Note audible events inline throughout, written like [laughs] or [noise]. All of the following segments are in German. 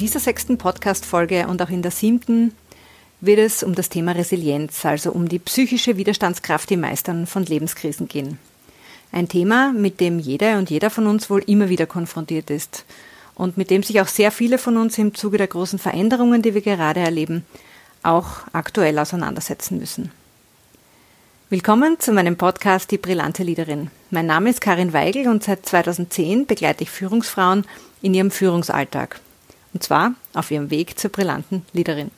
dieser sechsten Podcast-Folge und auch in der siebten wird es um das Thema Resilienz, also um die psychische Widerstandskraft im Meistern von Lebenskrisen gehen. Ein Thema, mit dem jeder und jeder von uns wohl immer wieder konfrontiert ist und mit dem sich auch sehr viele von uns im Zuge der großen Veränderungen, die wir gerade erleben, auch aktuell auseinandersetzen müssen. Willkommen zu meinem Podcast Die brillante Leaderin. Mein Name ist Karin Weigel und seit 2010 begleite ich Führungsfrauen in ihrem Führungsalltag. Und zwar auf ihrem Weg zur brillanten Leaderin.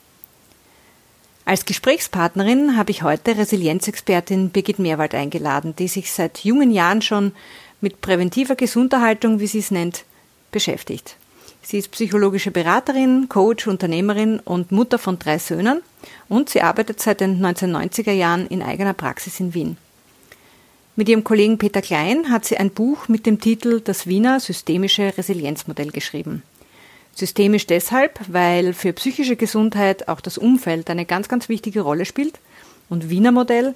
Als Gesprächspartnerin habe ich heute Resilienzexpertin Birgit Meerwald eingeladen, die sich seit jungen Jahren schon mit präventiver Gesunderhaltung, wie sie es nennt, beschäftigt. Sie ist psychologische Beraterin, Coach, Unternehmerin und Mutter von drei Söhnen und sie arbeitet seit den 1990er Jahren in eigener Praxis in Wien. Mit ihrem Kollegen Peter Klein hat sie ein Buch mit dem Titel Das Wiener Systemische Resilienzmodell geschrieben. Systemisch deshalb, weil für psychische Gesundheit auch das Umfeld eine ganz, ganz wichtige Rolle spielt und Wiener Modell,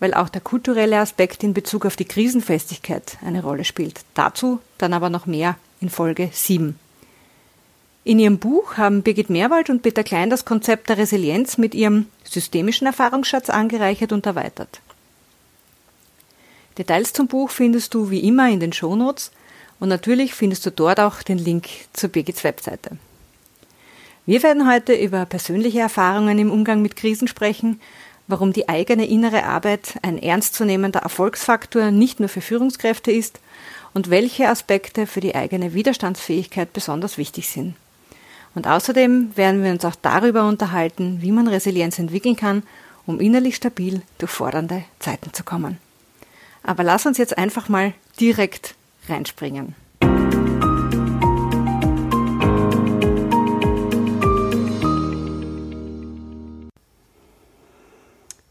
weil auch der kulturelle Aspekt in Bezug auf die Krisenfestigkeit eine Rolle spielt. Dazu dann aber noch mehr in Folge 7. In ihrem Buch haben Birgit Meerwald und Peter Klein das Konzept der Resilienz mit ihrem systemischen Erfahrungsschatz angereichert und erweitert. Details zum Buch findest du wie immer in den Shownotes und natürlich findest du dort auch den Link zur Birgits Webseite. Wir werden heute über persönliche Erfahrungen im Umgang mit Krisen sprechen, warum die eigene innere Arbeit ein ernstzunehmender Erfolgsfaktor nicht nur für Führungskräfte ist und welche Aspekte für die eigene Widerstandsfähigkeit besonders wichtig sind. Und außerdem werden wir uns auch darüber unterhalten, wie man Resilienz entwickeln kann, um innerlich stabil durch fordernde Zeiten zu kommen. Aber lass uns jetzt einfach mal direkt reinspringen.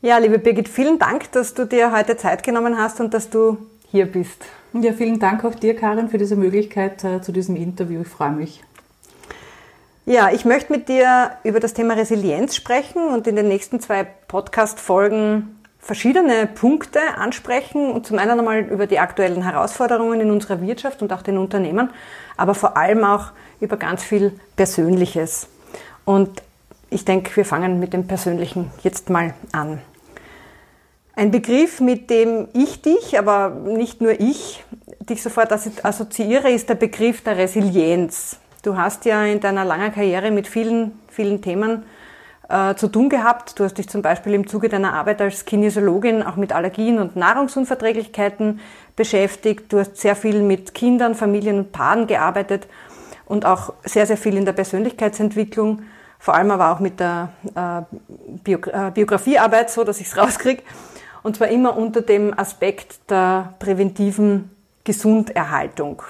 Ja, liebe Birgit, vielen Dank, dass du dir heute Zeit genommen hast und dass du hier bist. Ja, vielen Dank auch dir, Karin, für diese Möglichkeit äh, zu diesem Interview. Ich freue mich. Ja, ich möchte mit dir über das Thema Resilienz sprechen und in den nächsten zwei Podcast-Folgen verschiedene Punkte ansprechen und zum einen einmal über die aktuellen Herausforderungen in unserer Wirtschaft und auch den Unternehmen, aber vor allem auch über ganz viel Persönliches. Und ich denke, wir fangen mit dem Persönlichen jetzt mal an. Ein Begriff, mit dem ich dich, aber nicht nur ich, dich sofort assoziiere, ist der Begriff der Resilienz. Du hast ja in deiner langen Karriere mit vielen, vielen Themen äh, zu tun gehabt. Du hast dich zum Beispiel im Zuge deiner Arbeit als Kinesiologin auch mit Allergien und Nahrungsunverträglichkeiten beschäftigt. Du hast sehr viel mit Kindern, Familien und Paaren gearbeitet und auch sehr, sehr viel in der Persönlichkeitsentwicklung, vor allem aber auch mit der äh, Bio äh, Biografiearbeit, so dass ich es rauskriege. Und zwar immer unter dem Aspekt der präventiven Gesunderhaltung.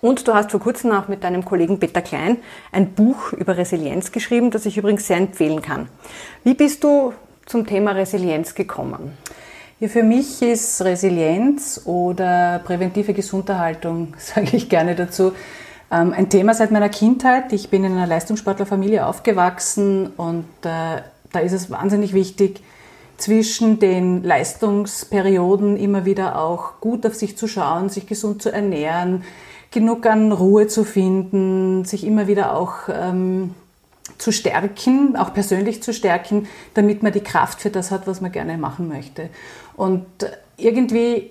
Und du hast vor kurzem auch mit deinem Kollegen Peter Klein ein Buch über Resilienz geschrieben, das ich übrigens sehr empfehlen kann. Wie bist du zum Thema Resilienz gekommen? Ja, für mich ist Resilienz oder präventive Gesunderhaltung, [laughs] sage ich gerne dazu, ähm, ein Thema seit meiner Kindheit. Ich bin in einer Leistungssportlerfamilie aufgewachsen und äh, da ist es wahnsinnig wichtig, zwischen den Leistungsperioden immer wieder auch gut auf sich zu schauen, sich gesund zu ernähren, genug an Ruhe zu finden, sich immer wieder auch ähm, zu stärken, auch persönlich zu stärken, damit man die Kraft für das hat, was man gerne machen möchte. Und irgendwie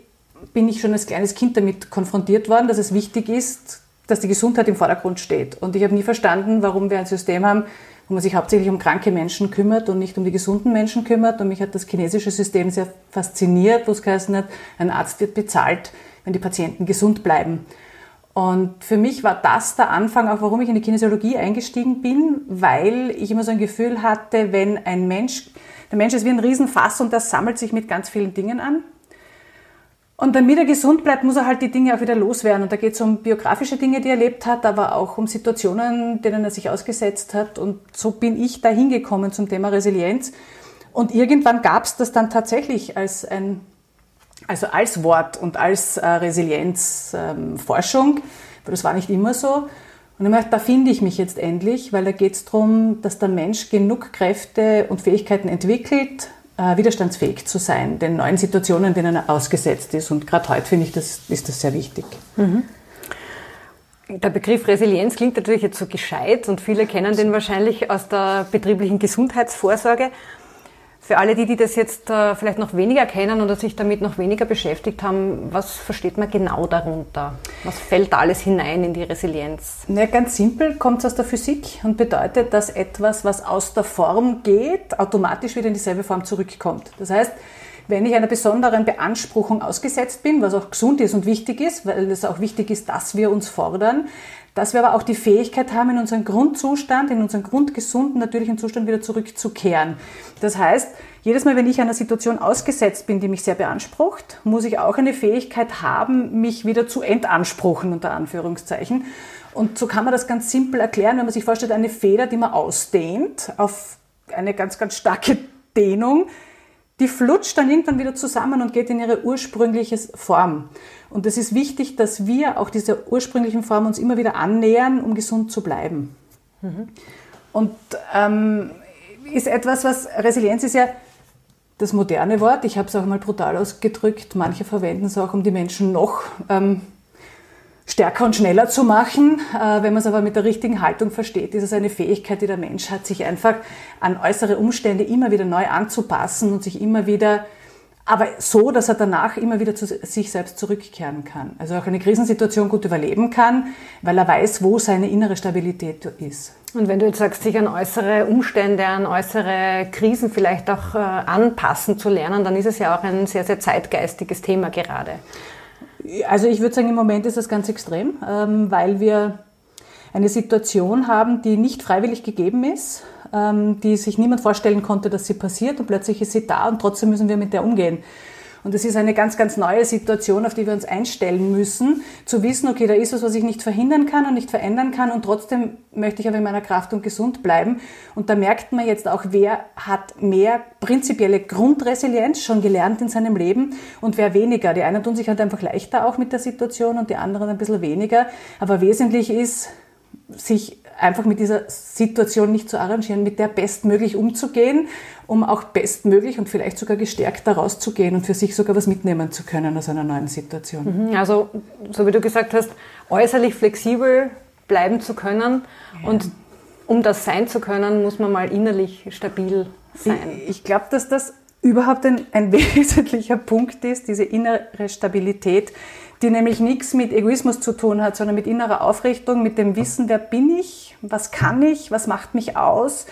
bin ich schon als kleines Kind damit konfrontiert worden, dass es wichtig ist, dass die Gesundheit im Vordergrund steht. Und ich habe nie verstanden, warum wir ein System haben, wo man sich hauptsächlich um kranke Menschen kümmert und nicht um die gesunden Menschen kümmert. Und mich hat das chinesische System sehr fasziniert, wo es geheißen hat, ein Arzt wird bezahlt, wenn die Patienten gesund bleiben. Und für mich war das der Anfang, auch warum ich in die Kinesiologie eingestiegen bin, weil ich immer so ein Gefühl hatte, wenn ein Mensch, der Mensch ist wie ein Riesenfass und das sammelt sich mit ganz vielen Dingen an. Und damit er gesund bleibt, muss er halt die Dinge auch wieder loswerden. Und da geht es um biografische Dinge, die er erlebt hat, aber auch um Situationen, denen er sich ausgesetzt hat. Und so bin ich da hingekommen zum Thema Resilienz. Und irgendwann gab es das dann tatsächlich als ein also als Wort und als äh, Resilienzforschung, ähm, weil das war nicht immer so. Und ich dachte, da finde ich mich jetzt endlich, weil da geht es darum, dass der Mensch genug Kräfte und Fähigkeiten entwickelt, äh, widerstandsfähig zu sein, den neuen Situationen, denen er ausgesetzt ist. Und gerade heute finde ich, das, ist das sehr wichtig. Mhm. der Begriff Resilienz klingt natürlich jetzt so gescheit und viele kennen den wahrscheinlich aus der betrieblichen Gesundheitsvorsorge. Für alle die, die das jetzt äh, vielleicht noch weniger kennen oder sich damit noch weniger beschäftigt haben, was versteht man genau darunter? Was fällt da alles hinein in die Resilienz? Na, ganz simpel kommt es aus der Physik und bedeutet, dass etwas, was aus der Form geht, automatisch wieder in dieselbe Form zurückkommt. Das heißt, wenn ich einer besonderen Beanspruchung ausgesetzt bin, was auch gesund ist und wichtig ist, weil es auch wichtig ist, dass wir uns fordern, dass wir aber auch die Fähigkeit haben, in unseren Grundzustand, in unseren grundgesunden, natürlichen Zustand wieder zurückzukehren. Das heißt, jedes Mal, wenn ich einer Situation ausgesetzt bin, die mich sehr beansprucht, muss ich auch eine Fähigkeit haben, mich wieder zu entanspruchen, unter Anführungszeichen. Und so kann man das ganz simpel erklären, wenn man sich vorstellt, eine Feder, die man ausdehnt auf eine ganz, ganz starke Dehnung, die flutscht dann irgendwann wieder zusammen und geht in ihre ursprüngliche Form. Und es ist wichtig, dass wir auch dieser ursprünglichen Form uns immer wieder annähern, um gesund zu bleiben. Mhm. Und ähm, ist etwas, was Resilienz ist ja das moderne Wort. Ich habe es auch mal brutal ausgedrückt. Manche verwenden es auch, um die Menschen noch ähm, stärker und schneller zu machen. Äh, wenn man es aber mit der richtigen Haltung versteht, ist es eine Fähigkeit, die der Mensch hat, sich einfach an äußere Umstände immer wieder neu anzupassen und sich immer wieder, aber so, dass er danach immer wieder zu sich selbst zurückkehren kann. Also auch eine Krisensituation gut überleben kann, weil er weiß, wo seine innere Stabilität ist. Und wenn du jetzt sagst, sich an äußere Umstände, an äußere Krisen vielleicht auch äh, anpassen zu lernen, dann ist es ja auch ein sehr, sehr zeitgeistiges Thema gerade. Also ich würde sagen, im Moment ist das ganz extrem, ähm, weil wir eine Situation haben, die nicht freiwillig gegeben ist, ähm, die sich niemand vorstellen konnte, dass sie passiert und plötzlich ist sie da und trotzdem müssen wir mit der umgehen. Und es ist eine ganz, ganz neue Situation, auf die wir uns einstellen müssen, zu wissen, okay, da ist was, was ich nicht verhindern kann und nicht verändern kann und trotzdem möchte ich aber in meiner Kraft und gesund bleiben. Und da merkt man jetzt auch, wer hat mehr prinzipielle Grundresilienz schon gelernt in seinem Leben und wer weniger. Die einen tun sich halt einfach leichter auch mit der Situation und die anderen ein bisschen weniger. Aber wesentlich ist, sich einfach mit dieser Situation nicht zu arrangieren, mit der bestmöglich umzugehen, um auch bestmöglich und vielleicht sogar gestärkt daraus zu gehen und für sich sogar was mitnehmen zu können aus einer neuen Situation. Mhm, also, so wie du gesagt hast, äußerlich flexibel bleiben zu können ja. und um das sein zu können, muss man mal innerlich stabil sein. Ich, ich glaube, dass das überhaupt ein, ein [laughs] wesentlicher Punkt ist, diese innere Stabilität, die nämlich nichts mit Egoismus zu tun hat, sondern mit innerer Aufrichtung, mit dem Wissen, wer bin ich, was kann ich, was macht mich aus.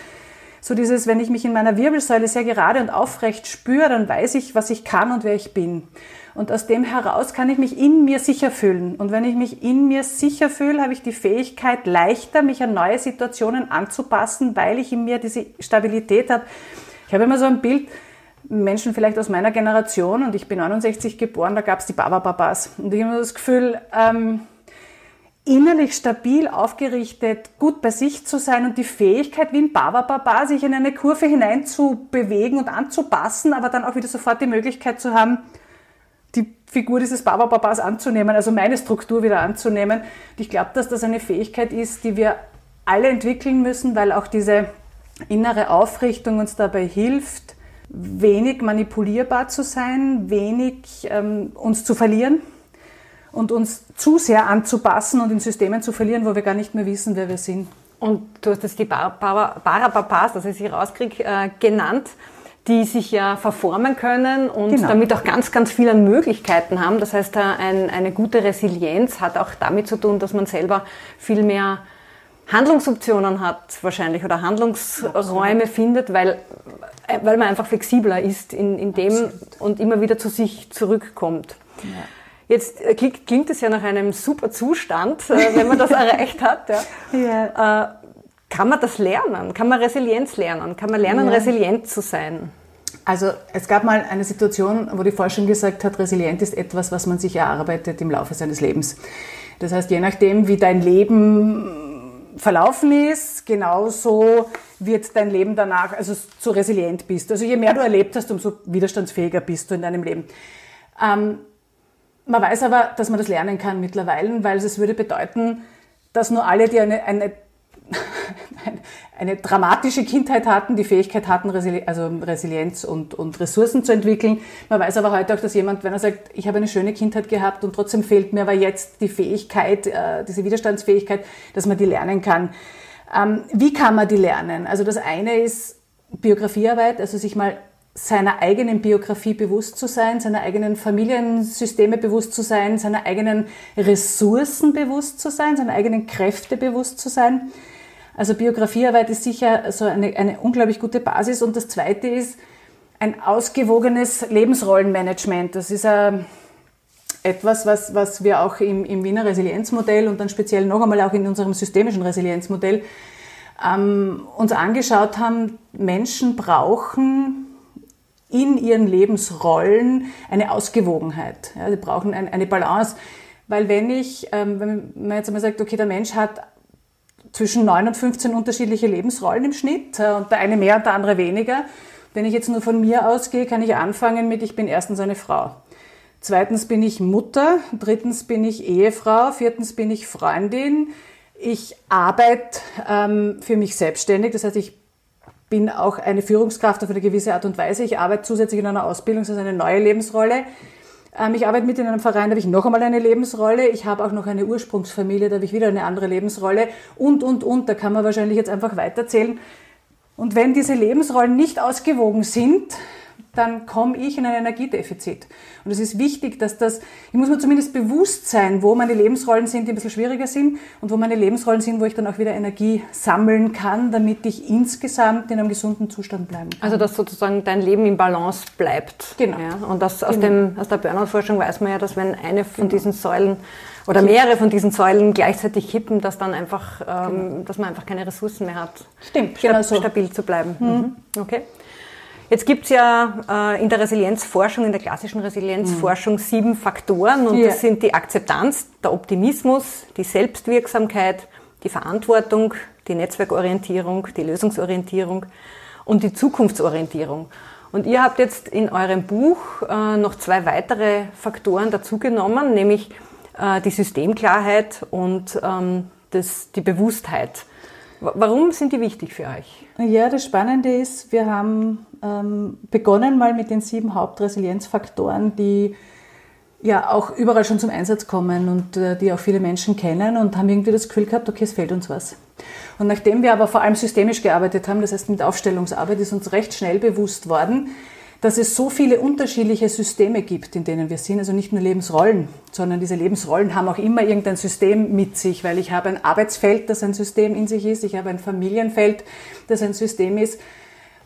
So dieses, wenn ich mich in meiner Wirbelsäule sehr gerade und aufrecht spüre, dann weiß ich, was ich kann und wer ich bin. Und aus dem heraus kann ich mich in mir sicher fühlen. Und wenn ich mich in mir sicher fühle, habe ich die Fähigkeit, leichter mich an neue Situationen anzupassen, weil ich in mir diese Stabilität habe. Ich habe immer so ein Bild, Menschen vielleicht aus meiner Generation, und ich bin 69 geboren, da gab es die Baba-Babas. Und ich habe das Gefühl, ähm, innerlich stabil aufgerichtet, gut bei sich zu sein und die Fähigkeit, wie ein Baba-Baba, sich in eine Kurve hinein zu bewegen und anzupassen, aber dann auch wieder sofort die Möglichkeit zu haben, die Figur dieses Baba-Babas anzunehmen, also meine Struktur wieder anzunehmen. Und ich glaube, dass das eine Fähigkeit ist, die wir alle entwickeln müssen, weil auch diese innere Aufrichtung uns dabei hilft, wenig manipulierbar zu sein, wenig ähm, uns zu verlieren und uns zu sehr anzupassen und in Systemen zu verlieren, wo wir gar nicht mehr wissen, wer wir sind. Und du hast jetzt die Parapapas, das ich sie rauskriege, äh, genannt, die sich ja verformen können und genau. damit auch ganz, ganz viele Möglichkeiten haben. Das heißt, ein, eine gute Resilienz hat auch damit zu tun, dass man selber viel mehr Handlungsoptionen hat wahrscheinlich oder Handlungsräume Absolut. findet, weil, äh, weil man einfach flexibler ist in, in dem Absolut. und immer wieder zu sich zurückkommt. Ja. Jetzt äh, klingt, klingt es ja nach einem super Zustand, äh, wenn man das [laughs] erreicht hat. Ja. ja. Kann man das lernen? Kann man Resilienz lernen? Kann man lernen, ja. resilient zu sein? Also es gab mal eine Situation, wo die Forschung gesagt hat, resilient ist etwas, was man sich erarbeitet im Laufe seines Lebens. Das heißt, je nachdem, wie dein Leben verlaufen ist, genauso wird dein Leben danach, also so resilient bist. Also je mehr du erlebt hast, umso widerstandsfähiger bist du in deinem Leben. Ähm, man weiß aber, dass man das lernen kann mittlerweile, weil es würde bedeuten, dass nur alle, die eine, eine [laughs] eine dramatische Kindheit hatten, die Fähigkeit hatten, also Resilienz und, und Ressourcen zu entwickeln. Man weiß aber heute auch, dass jemand, wenn er sagt, ich habe eine schöne Kindheit gehabt und trotzdem fehlt mir aber jetzt die Fähigkeit, äh, diese Widerstandsfähigkeit, dass man die lernen kann. Ähm, wie kann man die lernen? Also das eine ist Biografiearbeit, also sich mal seiner eigenen Biografie bewusst zu sein, seiner eigenen Familiensysteme bewusst zu sein, seiner eigenen Ressourcen bewusst zu sein, seiner eigenen Kräfte bewusst zu sein. Also Biografiearbeit ist sicher so eine, eine unglaublich gute Basis. Und das Zweite ist ein ausgewogenes Lebensrollenmanagement. Das ist äh, etwas, was, was wir auch im, im Wiener Resilienzmodell und dann speziell noch einmal auch in unserem systemischen Resilienzmodell ähm, uns angeschaut haben. Menschen brauchen in ihren Lebensrollen eine Ausgewogenheit. Ja, sie brauchen ein, eine Balance. Weil wenn ich, ähm, wenn man jetzt einmal sagt, okay, der Mensch hat zwischen 9 und 15 unterschiedliche Lebensrollen im Schnitt äh, und der eine mehr und der andere weniger. Wenn ich jetzt nur von mir ausgehe, kann ich anfangen mit, ich bin erstens eine Frau. Zweitens bin ich Mutter, drittens bin ich Ehefrau, viertens bin ich Freundin. Ich arbeite ähm, für mich selbstständig, das heißt, ich bin auch eine Führungskraft auf eine gewisse Art und Weise. Ich arbeite zusätzlich in einer Ausbildung, das ist eine neue Lebensrolle. Ähm, ich arbeite mit in einem Verein, da habe ich noch einmal eine Lebensrolle. Ich habe auch noch eine Ursprungsfamilie, da habe ich wieder eine andere Lebensrolle. Und, und, und, da kann man wahrscheinlich jetzt einfach weiterzählen. Und wenn diese Lebensrollen nicht ausgewogen sind, dann komme ich in ein Energiedefizit. Und es ist wichtig, dass das, ich muss mir zumindest bewusst sein, wo meine Lebensrollen sind, die ein bisschen schwieriger sind und wo meine Lebensrollen sind, wo ich dann auch wieder Energie sammeln kann, damit ich insgesamt in einem gesunden Zustand bleiben kann. Also dass sozusagen dein Leben im Balance bleibt. Genau. Ja? Und das, aus, genau. dem, aus der Burnout-Forschung weiß man ja, dass wenn eine von genau. diesen Säulen oder mehrere von diesen Säulen gleichzeitig kippen, dass dann einfach, ähm, genau. dass man einfach keine Ressourcen mehr hat. Stimmt, genau so. stabil zu bleiben. Mhm. Okay. Jetzt gibt es ja äh, in der Resilienzforschung, in der klassischen Resilienzforschung mhm. sieben Faktoren und yeah. das sind die Akzeptanz, der Optimismus, die Selbstwirksamkeit, die Verantwortung, die Netzwerkorientierung, die Lösungsorientierung und die Zukunftsorientierung. Und ihr habt jetzt in eurem Buch äh, noch zwei weitere Faktoren dazugenommen, nämlich äh, die Systemklarheit und ähm, das, die Bewusstheit. Warum sind die wichtig für euch? Ja, das Spannende ist, wir haben ähm, begonnen mal mit den sieben Hauptresilienzfaktoren, die ja auch überall schon zum Einsatz kommen und äh, die auch viele Menschen kennen und haben irgendwie das Gefühl gehabt, okay, es fehlt uns was. Und nachdem wir aber vor allem systemisch gearbeitet haben, das heißt mit Aufstellungsarbeit, ist uns recht schnell bewusst worden, dass es so viele unterschiedliche Systeme gibt, in denen wir sind. Also nicht nur Lebensrollen, sondern diese Lebensrollen haben auch immer irgendein System mit sich, weil ich habe ein Arbeitsfeld, das ein System in sich ist, ich habe ein Familienfeld, das ein System ist.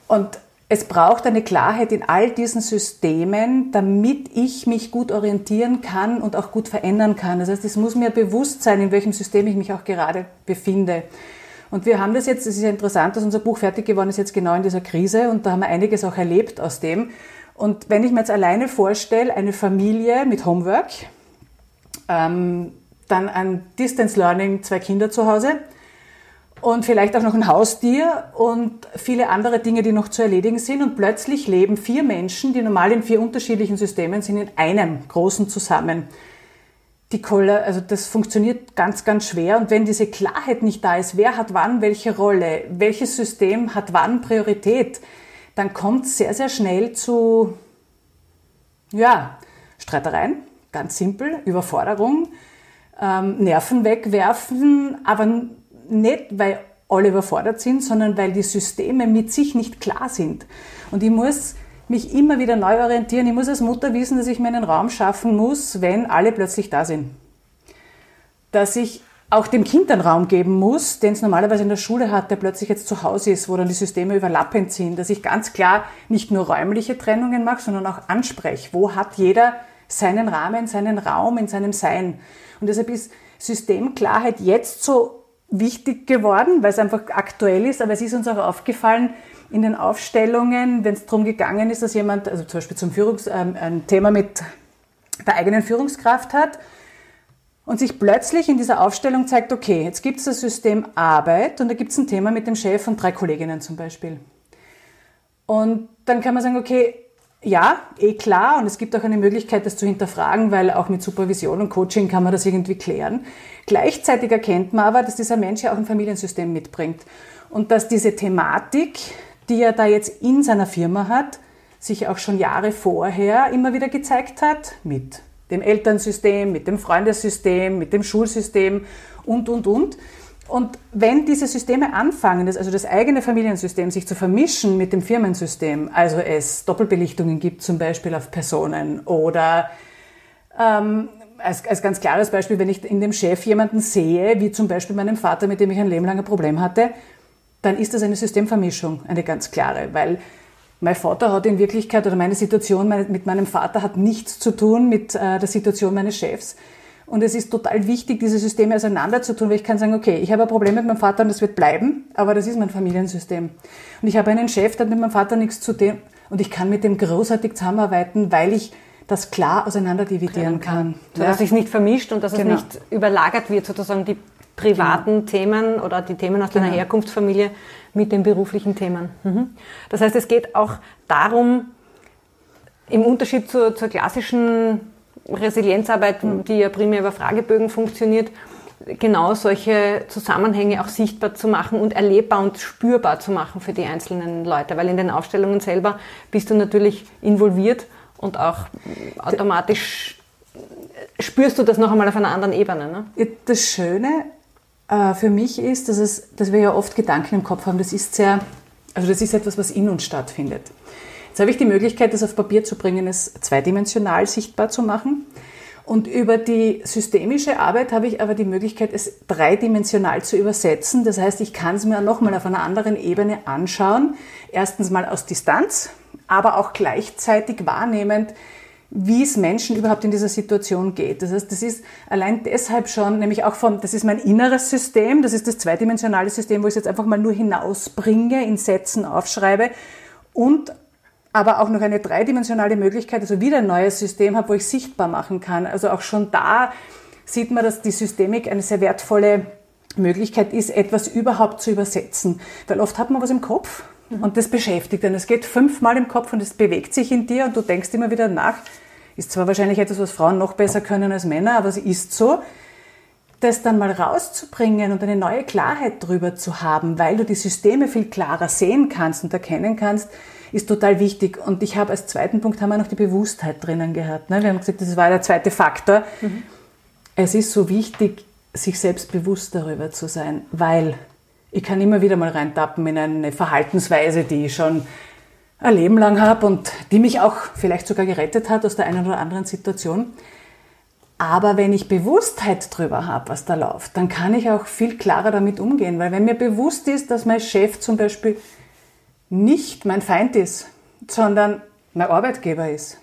Und es braucht eine Klarheit in all diesen Systemen, damit ich mich gut orientieren kann und auch gut verändern kann. Das heißt, es muss mir bewusst sein, in welchem System ich mich auch gerade befinde. Und wir haben das jetzt, es ist ja interessant, dass unser Buch fertig geworden ist jetzt genau in dieser Krise und da haben wir einiges auch erlebt aus dem. Und wenn ich mir jetzt alleine vorstelle, eine Familie mit Homework, ähm, dann ein Distance Learning, zwei Kinder zu Hause, und vielleicht auch noch ein Haustier und viele andere Dinge, die noch zu erledigen sind. Und plötzlich leben vier Menschen, die normal in vier unterschiedlichen Systemen sind, in einem großen zusammen. Die Koller, also das funktioniert ganz, ganz schwer. Und wenn diese Klarheit nicht da ist, wer hat wann welche Rolle, welches System hat wann Priorität, dann kommt es sehr, sehr schnell zu, ja, Streitereien, ganz simpel, Überforderung, ähm, Nerven wegwerfen, aber nicht, weil alle überfordert sind, sondern weil die Systeme mit sich nicht klar sind. Und ich muss mich immer wieder neu orientieren. Ich muss als Mutter wissen, dass ich mir einen Raum schaffen muss, wenn alle plötzlich da sind. Dass ich auch dem Kind einen Raum geben muss, den es normalerweise in der Schule hat, der plötzlich jetzt zu Hause ist, wo dann die Systeme überlappend sind. Dass ich ganz klar nicht nur räumliche Trennungen mache, sondern auch anspreche. Wo hat jeder seinen Rahmen, seinen Raum in seinem Sein? Und deshalb ist Systemklarheit jetzt so wichtig geworden, weil es einfach aktuell ist, aber es ist uns auch aufgefallen in den Aufstellungen, wenn es darum gegangen ist, dass jemand, also zum Beispiel zum Führungs, ähm, ein Thema mit der eigenen Führungskraft hat und sich plötzlich in dieser Aufstellung zeigt, okay, jetzt gibt es das System Arbeit und da gibt es ein Thema mit dem Chef und drei Kolleginnen zum Beispiel. Und dann kann man sagen, okay, ja, eh klar. Und es gibt auch eine Möglichkeit, das zu hinterfragen, weil auch mit Supervision und Coaching kann man das irgendwie klären. Gleichzeitig erkennt man aber, dass dieser Mensch ja auch ein Familiensystem mitbringt. Und dass diese Thematik, die er da jetzt in seiner Firma hat, sich auch schon Jahre vorher immer wieder gezeigt hat, mit dem Elternsystem, mit dem Freundessystem, mit dem Schulsystem und, und, und. Und wenn diese Systeme anfangen, also das eigene Familiensystem sich zu vermischen mit dem Firmensystem, also es Doppelbelichtungen gibt zum Beispiel auf Personen oder ähm, als, als ganz klares Beispiel, wenn ich in dem Chef jemanden sehe, wie zum Beispiel meinem Vater, mit dem ich ein Leben lang ein Problem hatte, dann ist das eine Systemvermischung, eine ganz klare, weil mein Vater hat in Wirklichkeit oder meine Situation mit meinem Vater hat nichts zu tun mit äh, der Situation meines Chefs. Und es ist total wichtig, diese Systeme auseinander zu tun, weil ich kann sagen, okay, ich habe ein Problem mit meinem Vater und das wird bleiben, aber das ist mein Familiensystem. Und ich habe einen Chef, der hat mit meinem Vater nichts zu tun und ich kann mit dem großartig zusammenarbeiten, weil ich das klar auseinander dividieren kann. So, dass ja. es nicht vermischt und dass genau. es nicht überlagert wird, sozusagen die privaten genau. Themen oder die Themen aus deiner genau. Herkunftsfamilie mit den beruflichen Themen. Mhm. Das heißt, es geht auch darum, im Unterschied zur, zur klassischen Resilienzarbeit, die ja primär über Fragebögen funktioniert, genau solche Zusammenhänge auch sichtbar zu machen und erlebbar und spürbar zu machen für die einzelnen Leute. Weil in den Aufstellungen selber bist du natürlich involviert und auch automatisch spürst du das noch einmal auf einer anderen Ebene. Ne? Das Schöne äh, für mich ist, dass, es, dass wir ja oft Gedanken im Kopf haben. Das ist sehr, also das ist etwas, was in uns stattfindet. Jetzt habe ich die Möglichkeit, das auf Papier zu bringen, es zweidimensional sichtbar zu machen. Und über die systemische Arbeit habe ich aber die Möglichkeit, es dreidimensional zu übersetzen. Das heißt, ich kann es mir nochmal auf einer anderen Ebene anschauen. Erstens mal aus Distanz, aber auch gleichzeitig wahrnehmend, wie es Menschen überhaupt in dieser Situation geht. Das heißt, das ist allein deshalb schon, nämlich auch von, das ist mein inneres System, das ist das zweidimensionale System, wo ich es jetzt einfach mal nur hinausbringe, in Sätzen aufschreibe und aber auch noch eine dreidimensionale Möglichkeit, also wieder ein neues System habe, wo ich sichtbar machen kann. Also auch schon da sieht man, dass die Systemik eine sehr wertvolle Möglichkeit ist, etwas überhaupt zu übersetzen. Weil oft hat man was im Kopf mhm. und das beschäftigt einen. Es geht fünfmal im Kopf und es bewegt sich in dir und du denkst immer wieder nach. Ist zwar wahrscheinlich etwas, was Frauen noch besser können als Männer, aber es ist so. Das dann mal rauszubringen und eine neue Klarheit drüber zu haben, weil du die Systeme viel klarer sehen kannst und erkennen kannst, ist total wichtig. Und ich habe als zweiten Punkt haben wir noch die Bewusstheit drinnen gehabt. Ne? Wir haben gesagt, das war der zweite Faktor. Mhm. Es ist so wichtig, sich selbst bewusst darüber zu sein, weil ich kann immer wieder mal reintappen in eine Verhaltensweise, die ich schon ein Leben lang habe und die mich auch vielleicht sogar gerettet hat aus der einen oder anderen Situation. Aber wenn ich Bewusstheit drüber habe, was da läuft, dann kann ich auch viel klarer damit umgehen. Weil wenn mir bewusst ist, dass mein Chef zum Beispiel nicht mein Feind ist, sondern mein Arbeitgeber ist.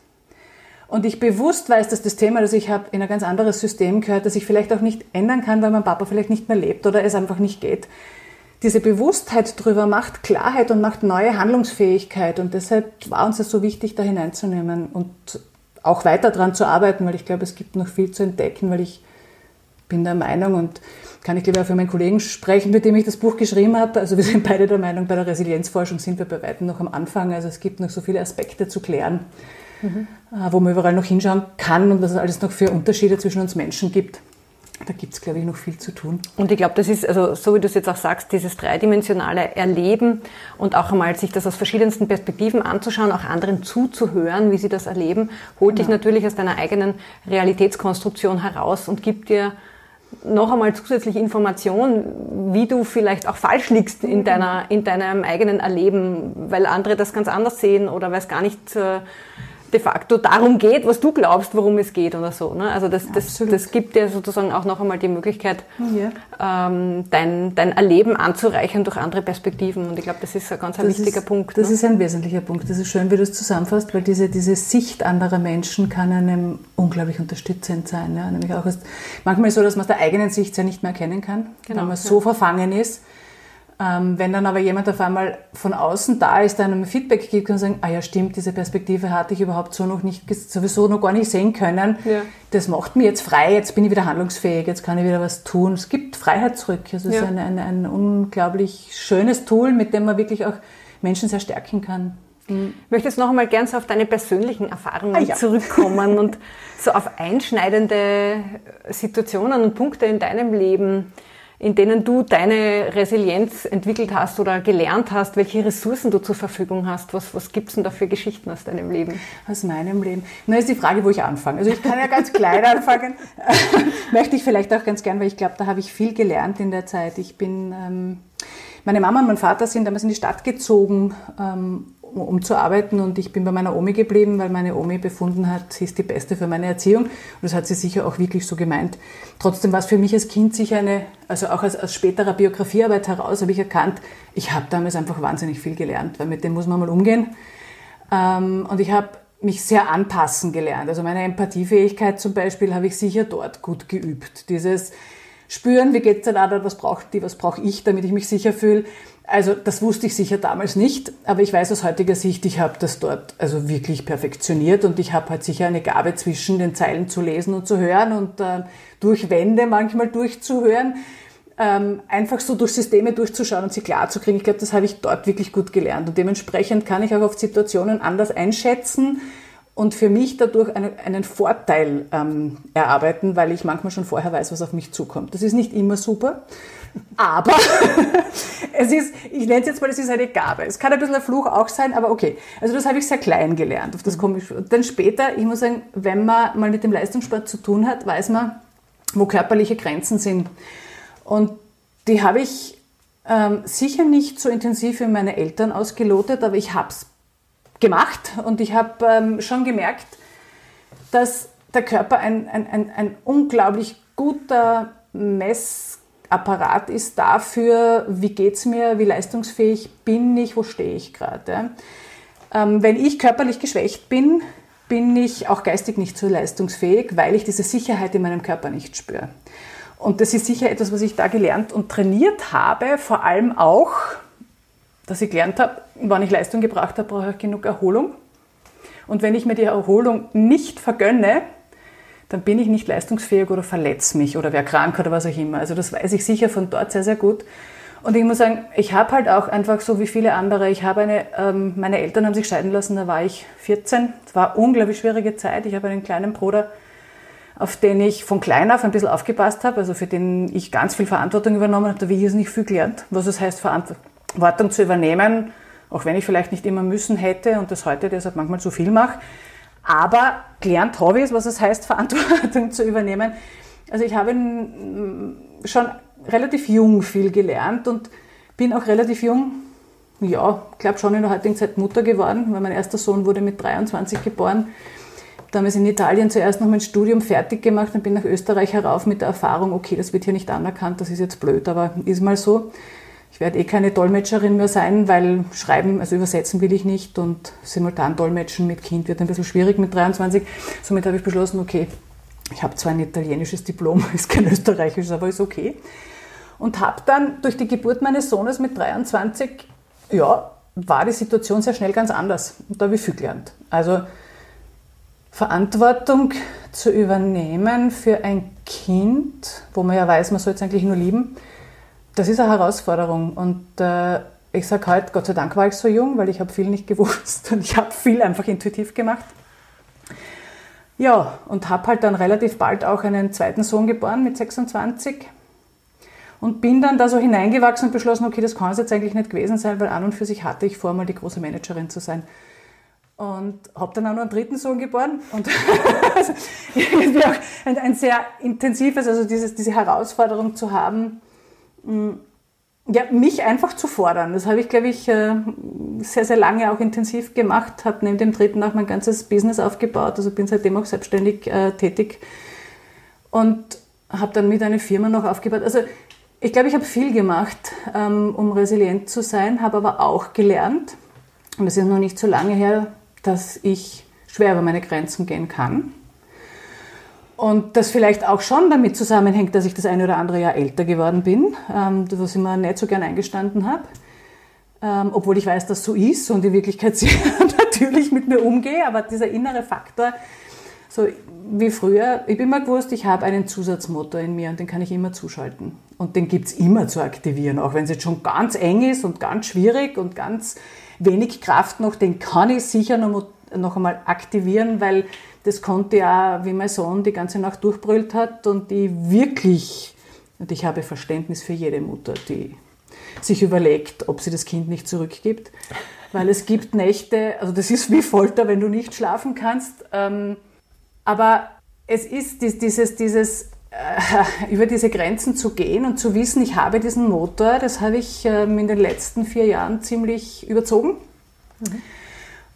Und ich bewusst weiß, dass das Thema, das ich habe, in ein ganz anderes System gehört, das ich vielleicht auch nicht ändern kann, weil mein Papa vielleicht nicht mehr lebt oder es einfach nicht geht. Diese Bewusstheit darüber macht Klarheit und macht neue Handlungsfähigkeit. Und deshalb war uns das so wichtig, da hineinzunehmen und auch weiter daran zu arbeiten, weil ich glaube, es gibt noch viel zu entdecken, weil ich bin der Meinung und kann ich glaube auch für meinen Kollegen sprechen, mit dem ich das Buch geschrieben habe. Also wir sind beide der Meinung, bei der Resilienzforschung sind wir bei weitem noch am Anfang. Also es gibt noch so viele Aspekte zu klären, mhm. wo man überall noch hinschauen kann und was es alles noch für Unterschiede zwischen uns Menschen gibt. Da gibt es, glaube ich, noch viel zu tun. Und ich glaube, das ist, also so wie du es jetzt auch sagst, dieses dreidimensionale Erleben und auch einmal sich das aus verschiedensten Perspektiven anzuschauen, auch anderen zuzuhören, wie sie das erleben, holt genau. dich natürlich aus deiner eigenen Realitätskonstruktion heraus und gibt dir noch einmal zusätzlich Information, wie du vielleicht auch falsch liegst in, deiner, in deinem eigenen Erleben, weil andere das ganz anders sehen oder weil es gar nicht äh, de facto darum geht, was du glaubst, worum es geht oder so. Ne? Also das, das, das gibt dir sozusagen auch noch einmal die Möglichkeit, ja. ähm, dein, dein Erleben anzureichern durch andere Perspektiven. Und ich glaube, das ist ein ganz ein wichtiger ist, Punkt. Das ne? ist ein wesentlicher Punkt. Das ist schön, wie du es zusammenfasst, weil diese, diese Sicht anderer Menschen kann einem unglaublich unterstützend sein. Ja? Nämlich auch ist manchmal so, dass man aus der eigenen Sicht ja nicht mehr erkennen kann, genau, weil man ja. so verfangen ist wenn dann aber jemand auf einmal von außen da ist, einem Feedback gibt und sagen, ah ja stimmt, diese Perspektive hatte ich überhaupt so noch nicht, sowieso noch gar nicht sehen können. Ja. Das macht mir jetzt frei, jetzt bin ich wieder handlungsfähig, jetzt kann ich wieder was tun. Es gibt Freiheit zurück. Also es ist ein, ein, ein unglaublich schönes Tool, mit dem man wirklich auch Menschen sehr stärken kann. Mhm. Ich möchte jetzt noch einmal gern so auf deine persönlichen Erfahrungen ah, ja. zurückkommen [laughs] und so auf einschneidende Situationen und Punkte in deinem Leben in denen du deine Resilienz entwickelt hast oder gelernt hast, welche Ressourcen du zur Verfügung hast. Was, was gibt es denn da für Geschichten aus deinem Leben? Aus meinem Leben? Na, ist die Frage, wo ich anfange. Also ich kann ja ganz klein [laughs] anfangen. [laughs] Möchte ich vielleicht auch ganz gern, weil ich glaube, da habe ich viel gelernt in der Zeit. Ich bin, ähm, meine Mama und mein Vater sind damals in die Stadt gezogen, ähm, um zu arbeiten und ich bin bei meiner Omi geblieben, weil meine Omi befunden hat, sie ist die Beste für meine Erziehung und das hat sie sicher auch wirklich so gemeint. Trotzdem war es für mich als Kind sicher eine, also auch als, als späterer Biografiearbeit heraus habe ich erkannt, ich habe damals einfach wahnsinnig viel gelernt, weil mit dem muss man mal umgehen ähm, und ich habe mich sehr anpassen gelernt. Also meine Empathiefähigkeit zum Beispiel habe ich sicher dort gut geübt. Dieses Spüren, wie geht's der anderen, was braucht die, was brauche ich, damit ich mich sicher fühle. Also das wusste ich sicher damals nicht, aber ich weiß aus heutiger Sicht, ich habe das dort also wirklich perfektioniert und ich habe halt sicher eine Gabe zwischen den Zeilen zu lesen und zu hören und äh, durch Wände manchmal durchzuhören, ähm, einfach so durch Systeme durchzuschauen und sie klar zu kriegen. Ich glaube, das habe ich dort wirklich gut gelernt und dementsprechend kann ich auch auf Situationen anders einschätzen und für mich dadurch einen, einen Vorteil ähm, erarbeiten, weil ich manchmal schon vorher weiß, was auf mich zukommt. Das ist nicht immer super, aber [laughs] es ist, ich nenne es jetzt mal, es ist eine Gabe. Es kann ein bisschen ein Fluch auch sein, aber okay. Also das habe ich sehr klein gelernt. Auf das mhm. komme ich. Dann später, ich muss sagen, wenn man mal mit dem Leistungssport zu tun hat, weiß man, wo körperliche Grenzen sind. Und die habe ich ähm, sicher nicht so intensiv wie meine Eltern ausgelotet, aber ich habe es gemacht und ich habe ähm, schon gemerkt, dass der Körper ein, ein, ein, ein unglaublich guter Mess Apparat ist dafür, wie geht es mir, wie leistungsfähig bin ich, wo stehe ich gerade. Ähm, wenn ich körperlich geschwächt bin, bin ich auch geistig nicht so leistungsfähig, weil ich diese Sicherheit in meinem Körper nicht spüre. Und das ist sicher etwas, was ich da gelernt und trainiert habe, vor allem auch, dass ich gelernt habe, wann ich Leistung gebracht habe, brauche ich genug Erholung. Und wenn ich mir die Erholung nicht vergönne, dann bin ich nicht leistungsfähig oder verletze mich oder werde krank oder was auch immer. Also das weiß ich sicher von dort sehr, sehr gut. Und ich muss sagen, ich habe halt auch einfach so wie viele andere, ich habe eine, ähm, meine Eltern haben sich scheiden lassen, da war ich 14. Es war eine unglaublich schwierige Zeit. Ich habe einen kleinen Bruder, auf den ich von klein auf ein bisschen aufgepasst habe, also für den ich ganz viel Verantwortung übernommen habe, da habe ich nicht viel gelernt, was es heißt, Verantwortung zu übernehmen, auch wenn ich vielleicht nicht immer müssen hätte und das heute deshalb manchmal zu viel mache. Aber gelernt habe ich was es heißt, Verantwortung [laughs] zu übernehmen. Also ich habe schon relativ jung viel gelernt und bin auch relativ jung, ja, glaube schon in der heutigen Zeit Mutter geworden, weil mein erster Sohn wurde mit 23 geboren. Damals in Italien zuerst noch mein Studium fertig gemacht und bin nach Österreich herauf mit der Erfahrung, okay, das wird hier nicht anerkannt, das ist jetzt blöd, aber ist mal so. Ich werde eh keine Dolmetscherin mehr sein, weil schreiben, also übersetzen will ich nicht und simultan dolmetschen mit Kind wird ein bisschen schwierig mit 23. Somit habe ich beschlossen, okay, ich habe zwar ein italienisches Diplom, [laughs] ist kein österreichisches, aber ist okay. Und habe dann durch die Geburt meines Sohnes mit 23, ja, war die Situation sehr schnell ganz anders. Und da habe ich viel gelernt. Also Verantwortung zu übernehmen für ein Kind, wo man ja weiß, man soll es eigentlich nur lieben, das ist eine Herausforderung und äh, ich sage heute, Gott sei Dank war ich so jung, weil ich habe viel nicht [laughs] gewusst und ich habe viel einfach intuitiv gemacht. Ja, und habe halt dann relativ bald auch einen zweiten Sohn geboren mit 26 und bin dann da so hineingewachsen und beschlossen, okay, das kann es jetzt eigentlich nicht gewesen sein, weil an und für sich hatte ich vor, mal die große Managerin zu sein. Und habe dann auch noch einen dritten Sohn geboren und [laughs] irgendwie auch ein, ein, sehr intensives, also dieses, diese Herausforderung zu haben, ja, mich einfach zu fordern. Das habe ich, glaube ich, äh, sehr, sehr lange auch intensiv gemacht, habe neben dem dritten auch mein ganzes Business aufgebaut, also bin seitdem auch selbstständig äh, tätig und habe dann mit einer Firma noch aufgebaut. Also ich glaube, ich habe viel gemacht, ähm, um resilient zu sein, habe aber auch gelernt, und es ist noch nicht so lange her, dass ich schwer über meine Grenzen gehen kann. Und das vielleicht auch schon damit zusammenhängt, dass ich das eine oder andere Jahr älter geworden bin, ähm, was ich mir nicht so gern eingestanden habe. Ähm, obwohl ich weiß, dass so ist und in Wirklichkeit [laughs] sehr natürlich mit mir umgehe, aber dieser innere Faktor, so wie früher, ich bin mal gewusst, ich habe einen Zusatzmotor in mir und den kann ich immer zuschalten. Und den gibt es immer zu aktivieren, auch wenn es jetzt schon ganz eng ist und ganz schwierig und ganz wenig Kraft noch, den kann ich sicher noch, noch einmal aktivieren, weil das konnte ja, wie mein Sohn die ganze Nacht durchbrüllt hat und die wirklich, und ich habe Verständnis für jede Mutter, die sich überlegt, ob sie das Kind nicht zurückgibt. Weil es gibt Nächte, also das ist wie Folter, wenn du nicht schlafen kannst. Ähm, aber es ist dieses, dieses äh, [laughs] über diese Grenzen zu gehen und zu wissen, ich habe diesen Motor, das habe ich ähm, in den letzten vier Jahren ziemlich überzogen. Mhm.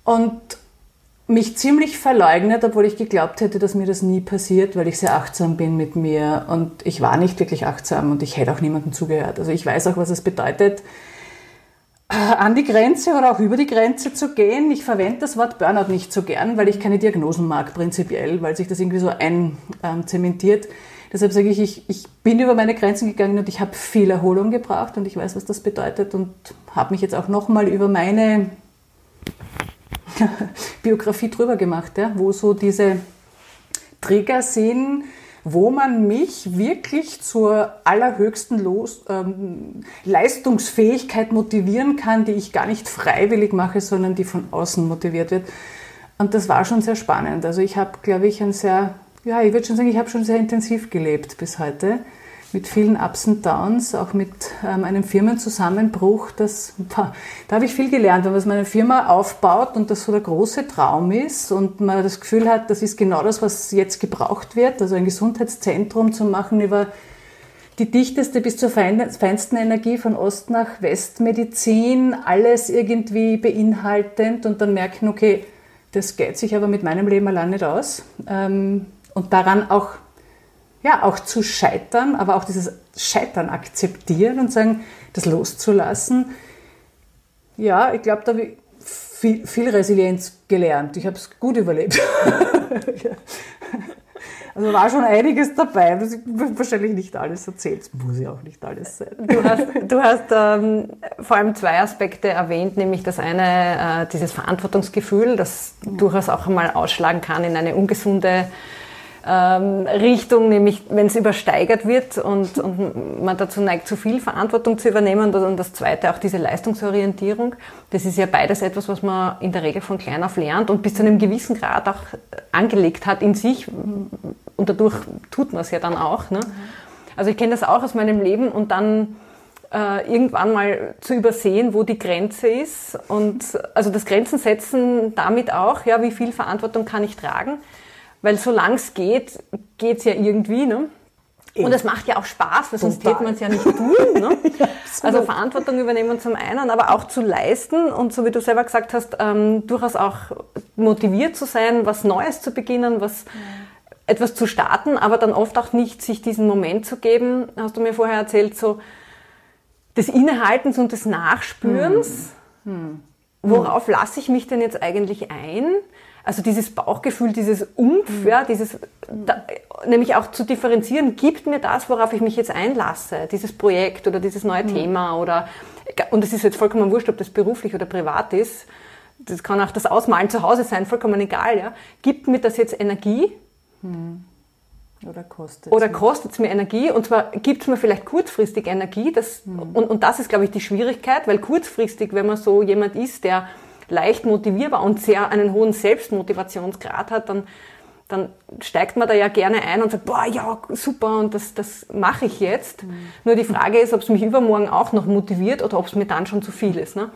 Und mich ziemlich verleugnet, obwohl ich geglaubt hätte, dass mir das nie passiert, weil ich sehr achtsam bin mit mir und ich war nicht wirklich achtsam und ich hätte auch niemandem zugehört. Also ich weiß auch, was es bedeutet, an die Grenze oder auch über die Grenze zu gehen. Ich verwende das Wort Burnout nicht so gern, weil ich keine Diagnosen mag, prinzipiell, weil sich das irgendwie so einzementiert. Deshalb sage ich, ich, ich bin über meine Grenzen gegangen und ich habe viel Erholung gebraucht und ich weiß, was das bedeutet und habe mich jetzt auch nochmal über meine [laughs] Biografie drüber gemacht, ja, wo so diese Trigger sind, wo man mich wirklich zur allerhöchsten Los, ähm, Leistungsfähigkeit motivieren kann, die ich gar nicht freiwillig mache, sondern die von außen motiviert wird. Und das war schon sehr spannend. Also ich habe, glaube ich, ein sehr, ja, ich würde schon sagen, ich habe schon sehr intensiv gelebt bis heute mit vielen Ups und Downs, auch mit ähm, einem Firmenzusammenbruch. Das, da, habe ich viel gelernt, wenn man eine Firma aufbaut und das so der große Traum ist und man das Gefühl hat, das ist genau das, was jetzt gebraucht wird, also ein Gesundheitszentrum zu machen über die dichteste bis zur feinsten Energie von Ost nach West Medizin, alles irgendwie beinhaltend und dann merken, okay, das geht sich aber mit meinem Leben allein nicht aus. Ähm, und daran auch ja, auch zu scheitern, aber auch dieses Scheitern akzeptieren und sagen, das loszulassen. Ja, ich glaube, da habe ich viel, viel Resilienz gelernt. Ich habe es gut überlebt. [laughs] Also war schon einiges dabei. Das wahrscheinlich nicht alles erzählt. Muss ich auch nicht alles sein. Du hast, du hast ähm, vor allem zwei Aspekte erwähnt, nämlich das eine, äh, dieses Verantwortungsgefühl, das ja. durchaus auch einmal ausschlagen kann in eine ungesunde ähm, Richtung, nämlich wenn es übersteigert wird und, und man dazu neigt, zu viel Verantwortung zu übernehmen. Und das Zweite auch diese Leistungsorientierung. Das ist ja beides etwas, was man in der Regel von klein auf lernt und bis zu einem gewissen Grad auch angelegt hat in sich. Und dadurch tut man es ja dann auch. Ne? Also ich kenne das auch aus meinem Leben und dann äh, irgendwann mal zu übersehen, wo die Grenze ist. Und also das Grenzen setzen damit auch, ja, wie viel Verantwortung kann ich tragen weil solange es geht, geht es ja irgendwie. Ne? Und es macht ja auch Spaß, weil sonst täte man es ja nicht tun. Ne? [laughs] ja, also Verantwortung übernehmen zum einen, aber auch zu leisten und so wie du selber gesagt hast, ähm, durchaus auch motiviert zu sein, was Neues zu beginnen, was etwas zu starten, aber dann oft auch nicht sich diesen Moment zu geben, hast du mir vorher erzählt, so des Innehaltens und des Nachspürens. Hm. Hm. Worauf lasse ich mich denn jetzt eigentlich ein? Also dieses Bauchgefühl, dieses Umf, mhm. ja, dieses, da, nämlich auch zu differenzieren, gibt mir das, worauf ich mich jetzt einlasse, dieses Projekt oder dieses neue mhm. Thema oder, und es ist jetzt vollkommen wurscht, ob das beruflich oder privat ist, das kann auch das Ausmalen zu Hause sein, vollkommen egal, ja. Gibt mir das jetzt Energie? Mhm. Oder kostet Oder kostet es mir Energie? Und zwar gibt es mir vielleicht kurzfristig Energie. Das, mhm. und, und das ist, glaube ich, die Schwierigkeit, weil kurzfristig, wenn man so jemand ist, der leicht motivierbar und sehr einen hohen Selbstmotivationsgrad hat, dann, dann steigt man da ja gerne ein und sagt, boah, ja, super, und das, das mache ich jetzt. Mhm. Nur die Frage ist, ob es mich übermorgen auch noch motiviert oder ob es mir dann schon zu viel ist. Ne?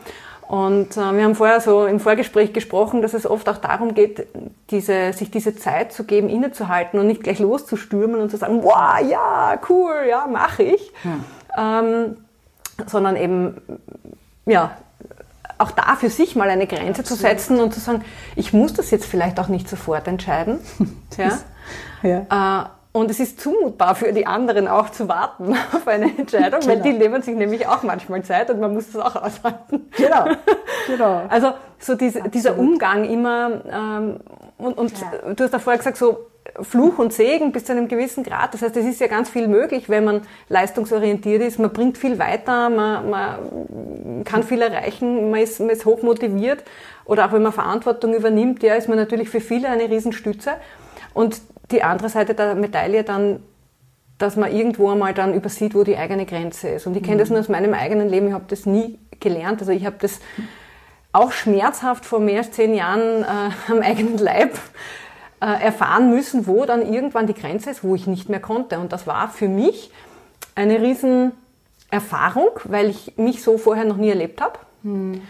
Und äh, wir haben vorher so im Vorgespräch gesprochen, dass es oft auch darum geht, diese, sich diese Zeit zu geben, innezuhalten und nicht gleich loszustürmen und zu sagen, wow, ja, cool, ja, mache ich. Ja. Ähm, sondern eben, ja, auch da für sich mal eine Grenze Absolut. zu setzen und zu sagen, ich muss das jetzt vielleicht auch nicht sofort entscheiden. [laughs] ja. ja. Äh, und es ist zumutbar für die anderen auch zu warten [laughs] auf eine Entscheidung, genau. weil die nehmen sich nämlich auch manchmal Zeit und man muss das auch aushalten. Genau, [laughs] genau. Also so diese, dieser Umgang immer, ähm, und, und ja. du hast da vorher gesagt, so Fluch und Segen bis zu einem gewissen Grad. Das heißt, es ist ja ganz viel möglich, wenn man leistungsorientiert ist. Man bringt viel weiter, man, man kann viel erreichen, man ist, man ist hoch motiviert. Oder auch wenn man Verantwortung übernimmt, ja, ist man natürlich für viele eine Riesenstütze. Und die andere Seite der Medaille dann, dass man irgendwo einmal dann übersieht, wo die eigene Grenze ist. Und ich kenne das mhm. nur aus meinem eigenen Leben. Ich habe das nie gelernt. Also ich habe das auch schmerzhaft vor mehr als zehn Jahren äh, am eigenen Leib erfahren müssen, wo dann irgendwann die Grenze ist, wo ich nicht mehr konnte. Und das war für mich eine riesen Erfahrung, weil ich mich so vorher noch nie erlebt habe. Hm.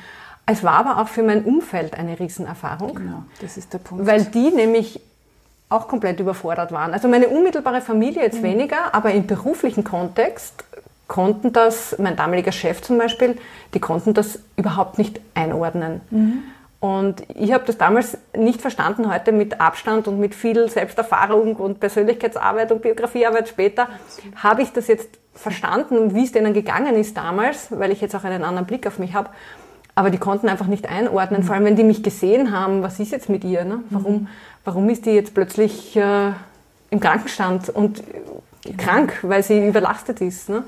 Es war aber auch für mein Umfeld eine Riesenerfahrung. Genau, das ist der Punkt. Weil die nämlich auch komplett überfordert waren. Also meine unmittelbare Familie jetzt mhm. weniger, aber im beruflichen Kontext konnten das, mein damaliger Chef zum Beispiel, die konnten das überhaupt nicht einordnen. Mhm. Und ich habe das damals nicht verstanden. Heute mit Abstand und mit viel Selbsterfahrung und Persönlichkeitsarbeit und Biografiearbeit später habe ich das jetzt verstanden, wie es denen gegangen ist damals, weil ich jetzt auch einen anderen Blick auf mich habe. Aber die konnten einfach nicht einordnen, vor allem wenn die mich gesehen haben, was ist jetzt mit ihr? Ne? Warum, warum ist die jetzt plötzlich äh, im Krankenstand und krank, weil sie überlastet ist? Ne?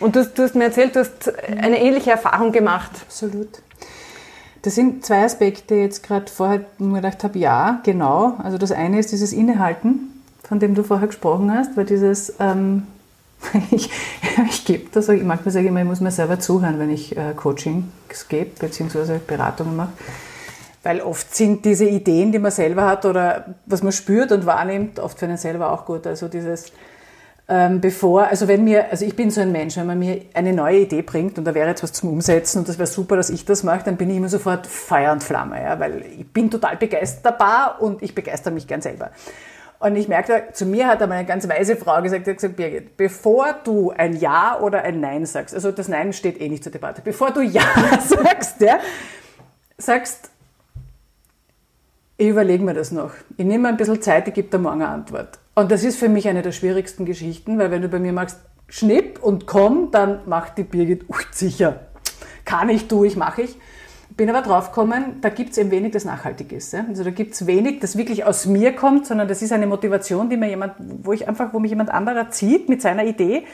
Und du, du hast mir erzählt, du hast eine ähnliche Erfahrung gemacht. Absolut. Das sind zwei Aspekte jetzt gerade vorher, wo gedacht habe, ja, genau. Also das eine ist dieses Innehalten, von dem du vorher gesprochen hast, weil dieses, ähm, [laughs] ich, ich gebe das, ich manchmal sage ich immer, ich muss mir selber zuhören, wenn ich äh, Coachings gebe, beziehungsweise Beratungen mache. Weil oft sind diese Ideen, die man selber hat oder was man spürt und wahrnimmt, oft für einen selber auch gut. Also dieses, ähm, bevor, also wenn mir, also ich bin so ein Mensch, wenn man mir eine neue Idee bringt und da wäre jetzt was zum Umsetzen und das wäre super, dass ich das mache, dann bin ich immer sofort Feuer und Flamme, ja, weil ich bin total begeisterbar und ich begeister mich gern selber. Und ich merke, zu mir hat einmal eine ganz weise Frau gesagt, die hat gesagt, Birgit, bevor du ein Ja oder ein Nein sagst, also das Nein steht eh nicht zur Debatte, bevor du Ja [laughs] sagst, ja, sagst, ich überlege mir das noch. Ich nehme mir ein bisschen Zeit, ich gebe dir morgen eine Antwort. Und das ist für mich eine der schwierigsten Geschichten, weil wenn du bei mir magst, schnipp und komm, dann macht die Birgit, uh, sicher, kann ich, tu ich, mache ich. Bin aber draufgekommen, da gibt es eben wenig, das nachhaltig ist. Also da gibt es wenig, das wirklich aus mir kommt, sondern das ist eine Motivation, die mir jemand, wo ich einfach, wo mich jemand anderer zieht mit seiner Idee,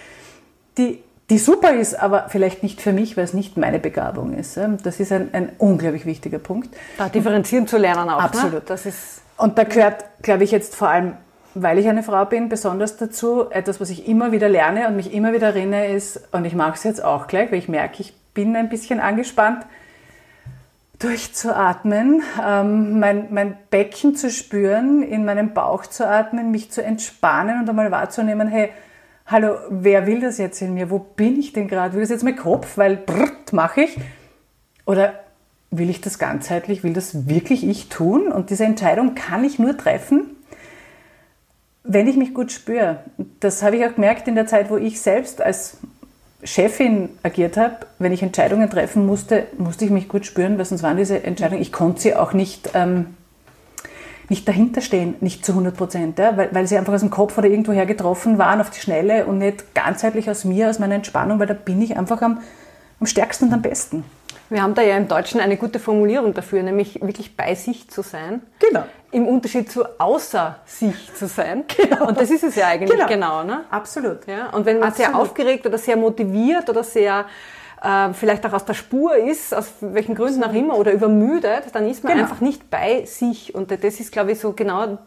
die die super ist, aber vielleicht nicht für mich, weil es nicht meine Begabung ist. Das ist ein, ein unglaublich wichtiger Punkt. Da differenzieren zu lernen auch. Ne? Absolut. Ne? Das ist und da gehört, glaube ich, jetzt vor allem, weil ich eine Frau bin, besonders dazu, etwas, was ich immer wieder lerne und mich immer wieder erinnere, ist, und ich mache es jetzt auch gleich, weil ich merke, ich bin ein bisschen angespannt, durchzuatmen, ähm, mein, mein Becken zu spüren, in meinem Bauch zu atmen, mich zu entspannen und einmal wahrzunehmen, hey, hallo, wer will das jetzt in mir? Wo bin ich denn gerade? Will das jetzt mein Kopf? Weil brrrt mache ich. Oder will ich das ganzheitlich? Will das wirklich ich tun? Und diese Entscheidung kann ich nur treffen, wenn ich mich gut spüre. Das habe ich auch gemerkt in der Zeit, wo ich selbst als Chefin agiert habe. Wenn ich Entscheidungen treffen musste, musste ich mich gut spüren, weil sonst waren diese Entscheidungen, ich konnte sie auch nicht ähm, nicht dahinter stehen, nicht zu 100 Prozent, ja, weil, weil sie einfach aus dem Kopf oder irgendwoher getroffen waren auf die Schnelle und nicht ganzheitlich aus mir, aus meiner Entspannung, weil da bin ich einfach am, am stärksten und am besten. Wir haben da ja im Deutschen eine gute Formulierung dafür, nämlich wirklich bei sich zu sein. Genau. Im Unterschied zu außer sich zu sein. [laughs] Genau. Und das ist es ja eigentlich genau, genau ne? Absolut. Ja? Und wenn man Absolut. sehr aufgeregt oder sehr motiviert oder sehr äh, vielleicht auch aus der Spur ist, aus welchen Gründen auch immer, oder übermüdet, dann ist man genau. einfach nicht bei sich. Und das ist, glaube ich, so genau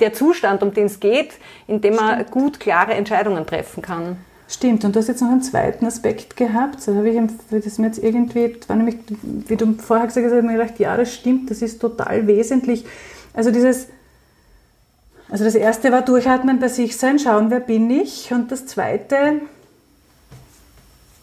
der Zustand, um den es geht, in dem man Stimmt. gut klare Entscheidungen treffen kann. Stimmt, und du hast jetzt noch einen zweiten Aspekt gehabt. Da habe ich das mir jetzt irgendwie, war nämlich, wie du vorher gesagt hast, habe ich mir gedacht, ja, das stimmt, das ist total wesentlich. Also dieses, also das erste war durchatmen bei sich sein, schauen, wer bin ich. Und das zweite,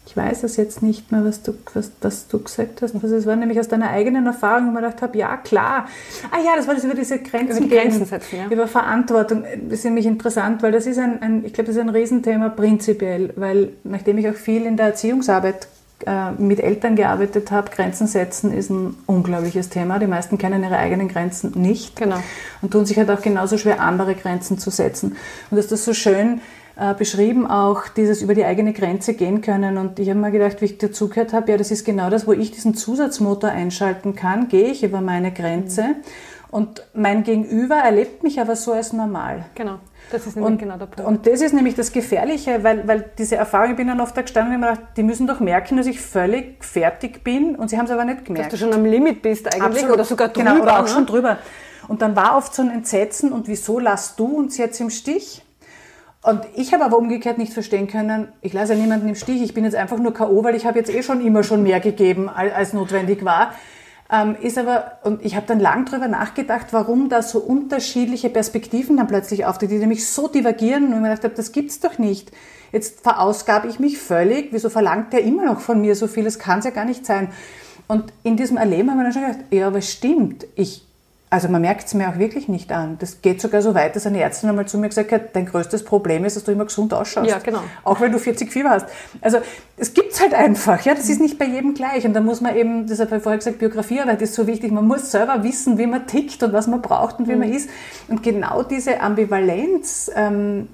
ich weiß es jetzt nicht mehr, was du, was, was du gesagt hast. Also es war nämlich aus deiner eigenen Erfahrung, wo man gedacht habe, ja klar. Ah ja, das war das über diese Grenzen, über die Grenzen setzen, ja. über Verantwortung. Das ist nämlich interessant, weil das ist ein, ein, ich glaube, das ist ein Riesenthema prinzipiell, weil nachdem ich auch viel in der Erziehungsarbeit äh, mit Eltern gearbeitet habe, Grenzen setzen ist ein unglaubliches Thema. Die meisten kennen ihre eigenen Grenzen nicht genau. und tun sich halt auch genauso schwer, andere Grenzen zu setzen. Und dass das so schön äh, beschrieben, auch dieses über die eigene Grenze gehen können. Und ich habe mir gedacht, wie ich dazugehört habe, ja, das ist genau das, wo ich diesen Zusatzmotor einschalten kann, gehe ich über meine Grenze. Mhm. Und mein Gegenüber erlebt mich aber so als normal. Genau. Das ist nämlich und, genau der Punkt. Und das ist nämlich das Gefährliche, weil, weil diese Erfahrung, ich bin dann oft da gestanden und mir gedacht, die müssen doch merken, dass ich völlig fertig bin und sie haben es aber nicht gemerkt. Dass du schon am Limit bist eigentlich Absolut. oder sogar drüber. Genau, oder auch ne? schon drüber. Und dann war oft so ein Entsetzen und wieso lasst du uns jetzt im Stich? Und ich habe aber umgekehrt nicht verstehen können, ich lasse ja niemanden im Stich, ich bin jetzt einfach nur K.O., weil ich habe jetzt eh schon immer schon mehr gegeben, als notwendig war. Ähm, ist aber, und ich habe dann lang darüber nachgedacht, warum da so unterschiedliche Perspektiven dann plötzlich auftreten, die nämlich so divergieren und ich mir gedacht habe, das gibt's doch nicht. Jetzt verausgabe ich mich völlig, wieso verlangt der immer noch von mir so viel, das kann es ja gar nicht sein. Und in diesem Erleben haben wir dann schon gedacht, ja, aber stimmt, ich also man merkt es mir auch wirklich nicht an. Das geht sogar so weit, dass eine Ärztin einmal zu mir gesagt hat, dein größtes Problem ist, dass du immer gesund ausschaust. Ja, genau. Auch wenn du 40 Fieber hast. Also es gibt es halt einfach. Ja, das ist nicht bei jedem gleich. Und da muss man eben, das habe ich vorher gesagt, Biografiearbeit ist so wichtig. Man muss selber wissen, wie man tickt und was man braucht und wie mhm. man ist. Und genau diese Ambivalenz ähm,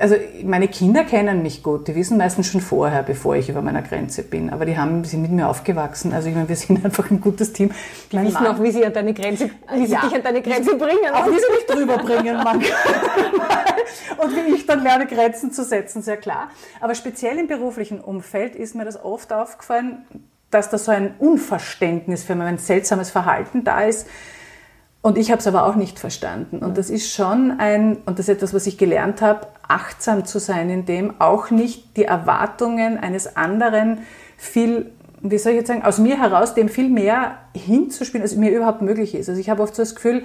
also meine Kinder kennen mich gut, die wissen meistens schon vorher, bevor ich über meiner Grenze bin. Aber die haben, sind mit mir aufgewachsen. Also ich meine, wir sind [laughs] einfach ein gutes Team. Die mein wissen Mann, auch, wie sie an deine Grenze, wie sie ja, dich an deine Grenze bringen. Auch wie sie mich drüber bringen manchmal. Und wie ich dann lerne, Grenzen zu setzen, sehr klar. Aber speziell im beruflichen Umfeld ist mir das oft aufgefallen, dass da so ein Unverständnis für mein seltsames Verhalten da ist und ich habe es aber auch nicht verstanden. Und das ist schon ein, und das ist etwas, was ich gelernt habe, achtsam zu sein, in dem auch nicht die Erwartungen eines anderen viel, wie soll ich jetzt sagen, aus mir heraus dem viel mehr hinzuspielen, als mir überhaupt möglich ist. Also ich habe oft so das Gefühl,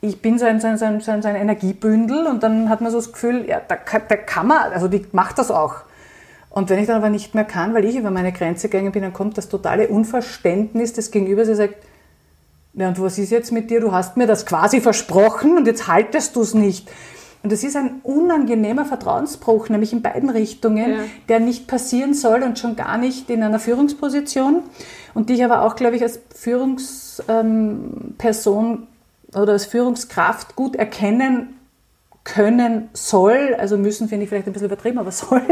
ich bin so ein, so ein, so ein, so ein Energiebündel und dann hat man so das Gefühl, ja, da, da kann man, also die macht das auch. Und wenn ich dann aber nicht mehr kann, weil ich über meine Grenze gegangen bin, dann kommt das totale Unverständnis des Gegenübers, der sagt, ja, und was ist jetzt mit dir? Du hast mir das quasi versprochen und jetzt haltest du es nicht. Und das ist ein unangenehmer Vertrauensbruch, nämlich in beiden Richtungen, ja. der nicht passieren soll und schon gar nicht in einer Führungsposition. Und die ich aber auch, glaube ich, als Führungsperson ähm, oder als Führungskraft gut erkennen können soll, also müssen finde ich vielleicht ein bisschen übertrieben, aber soll,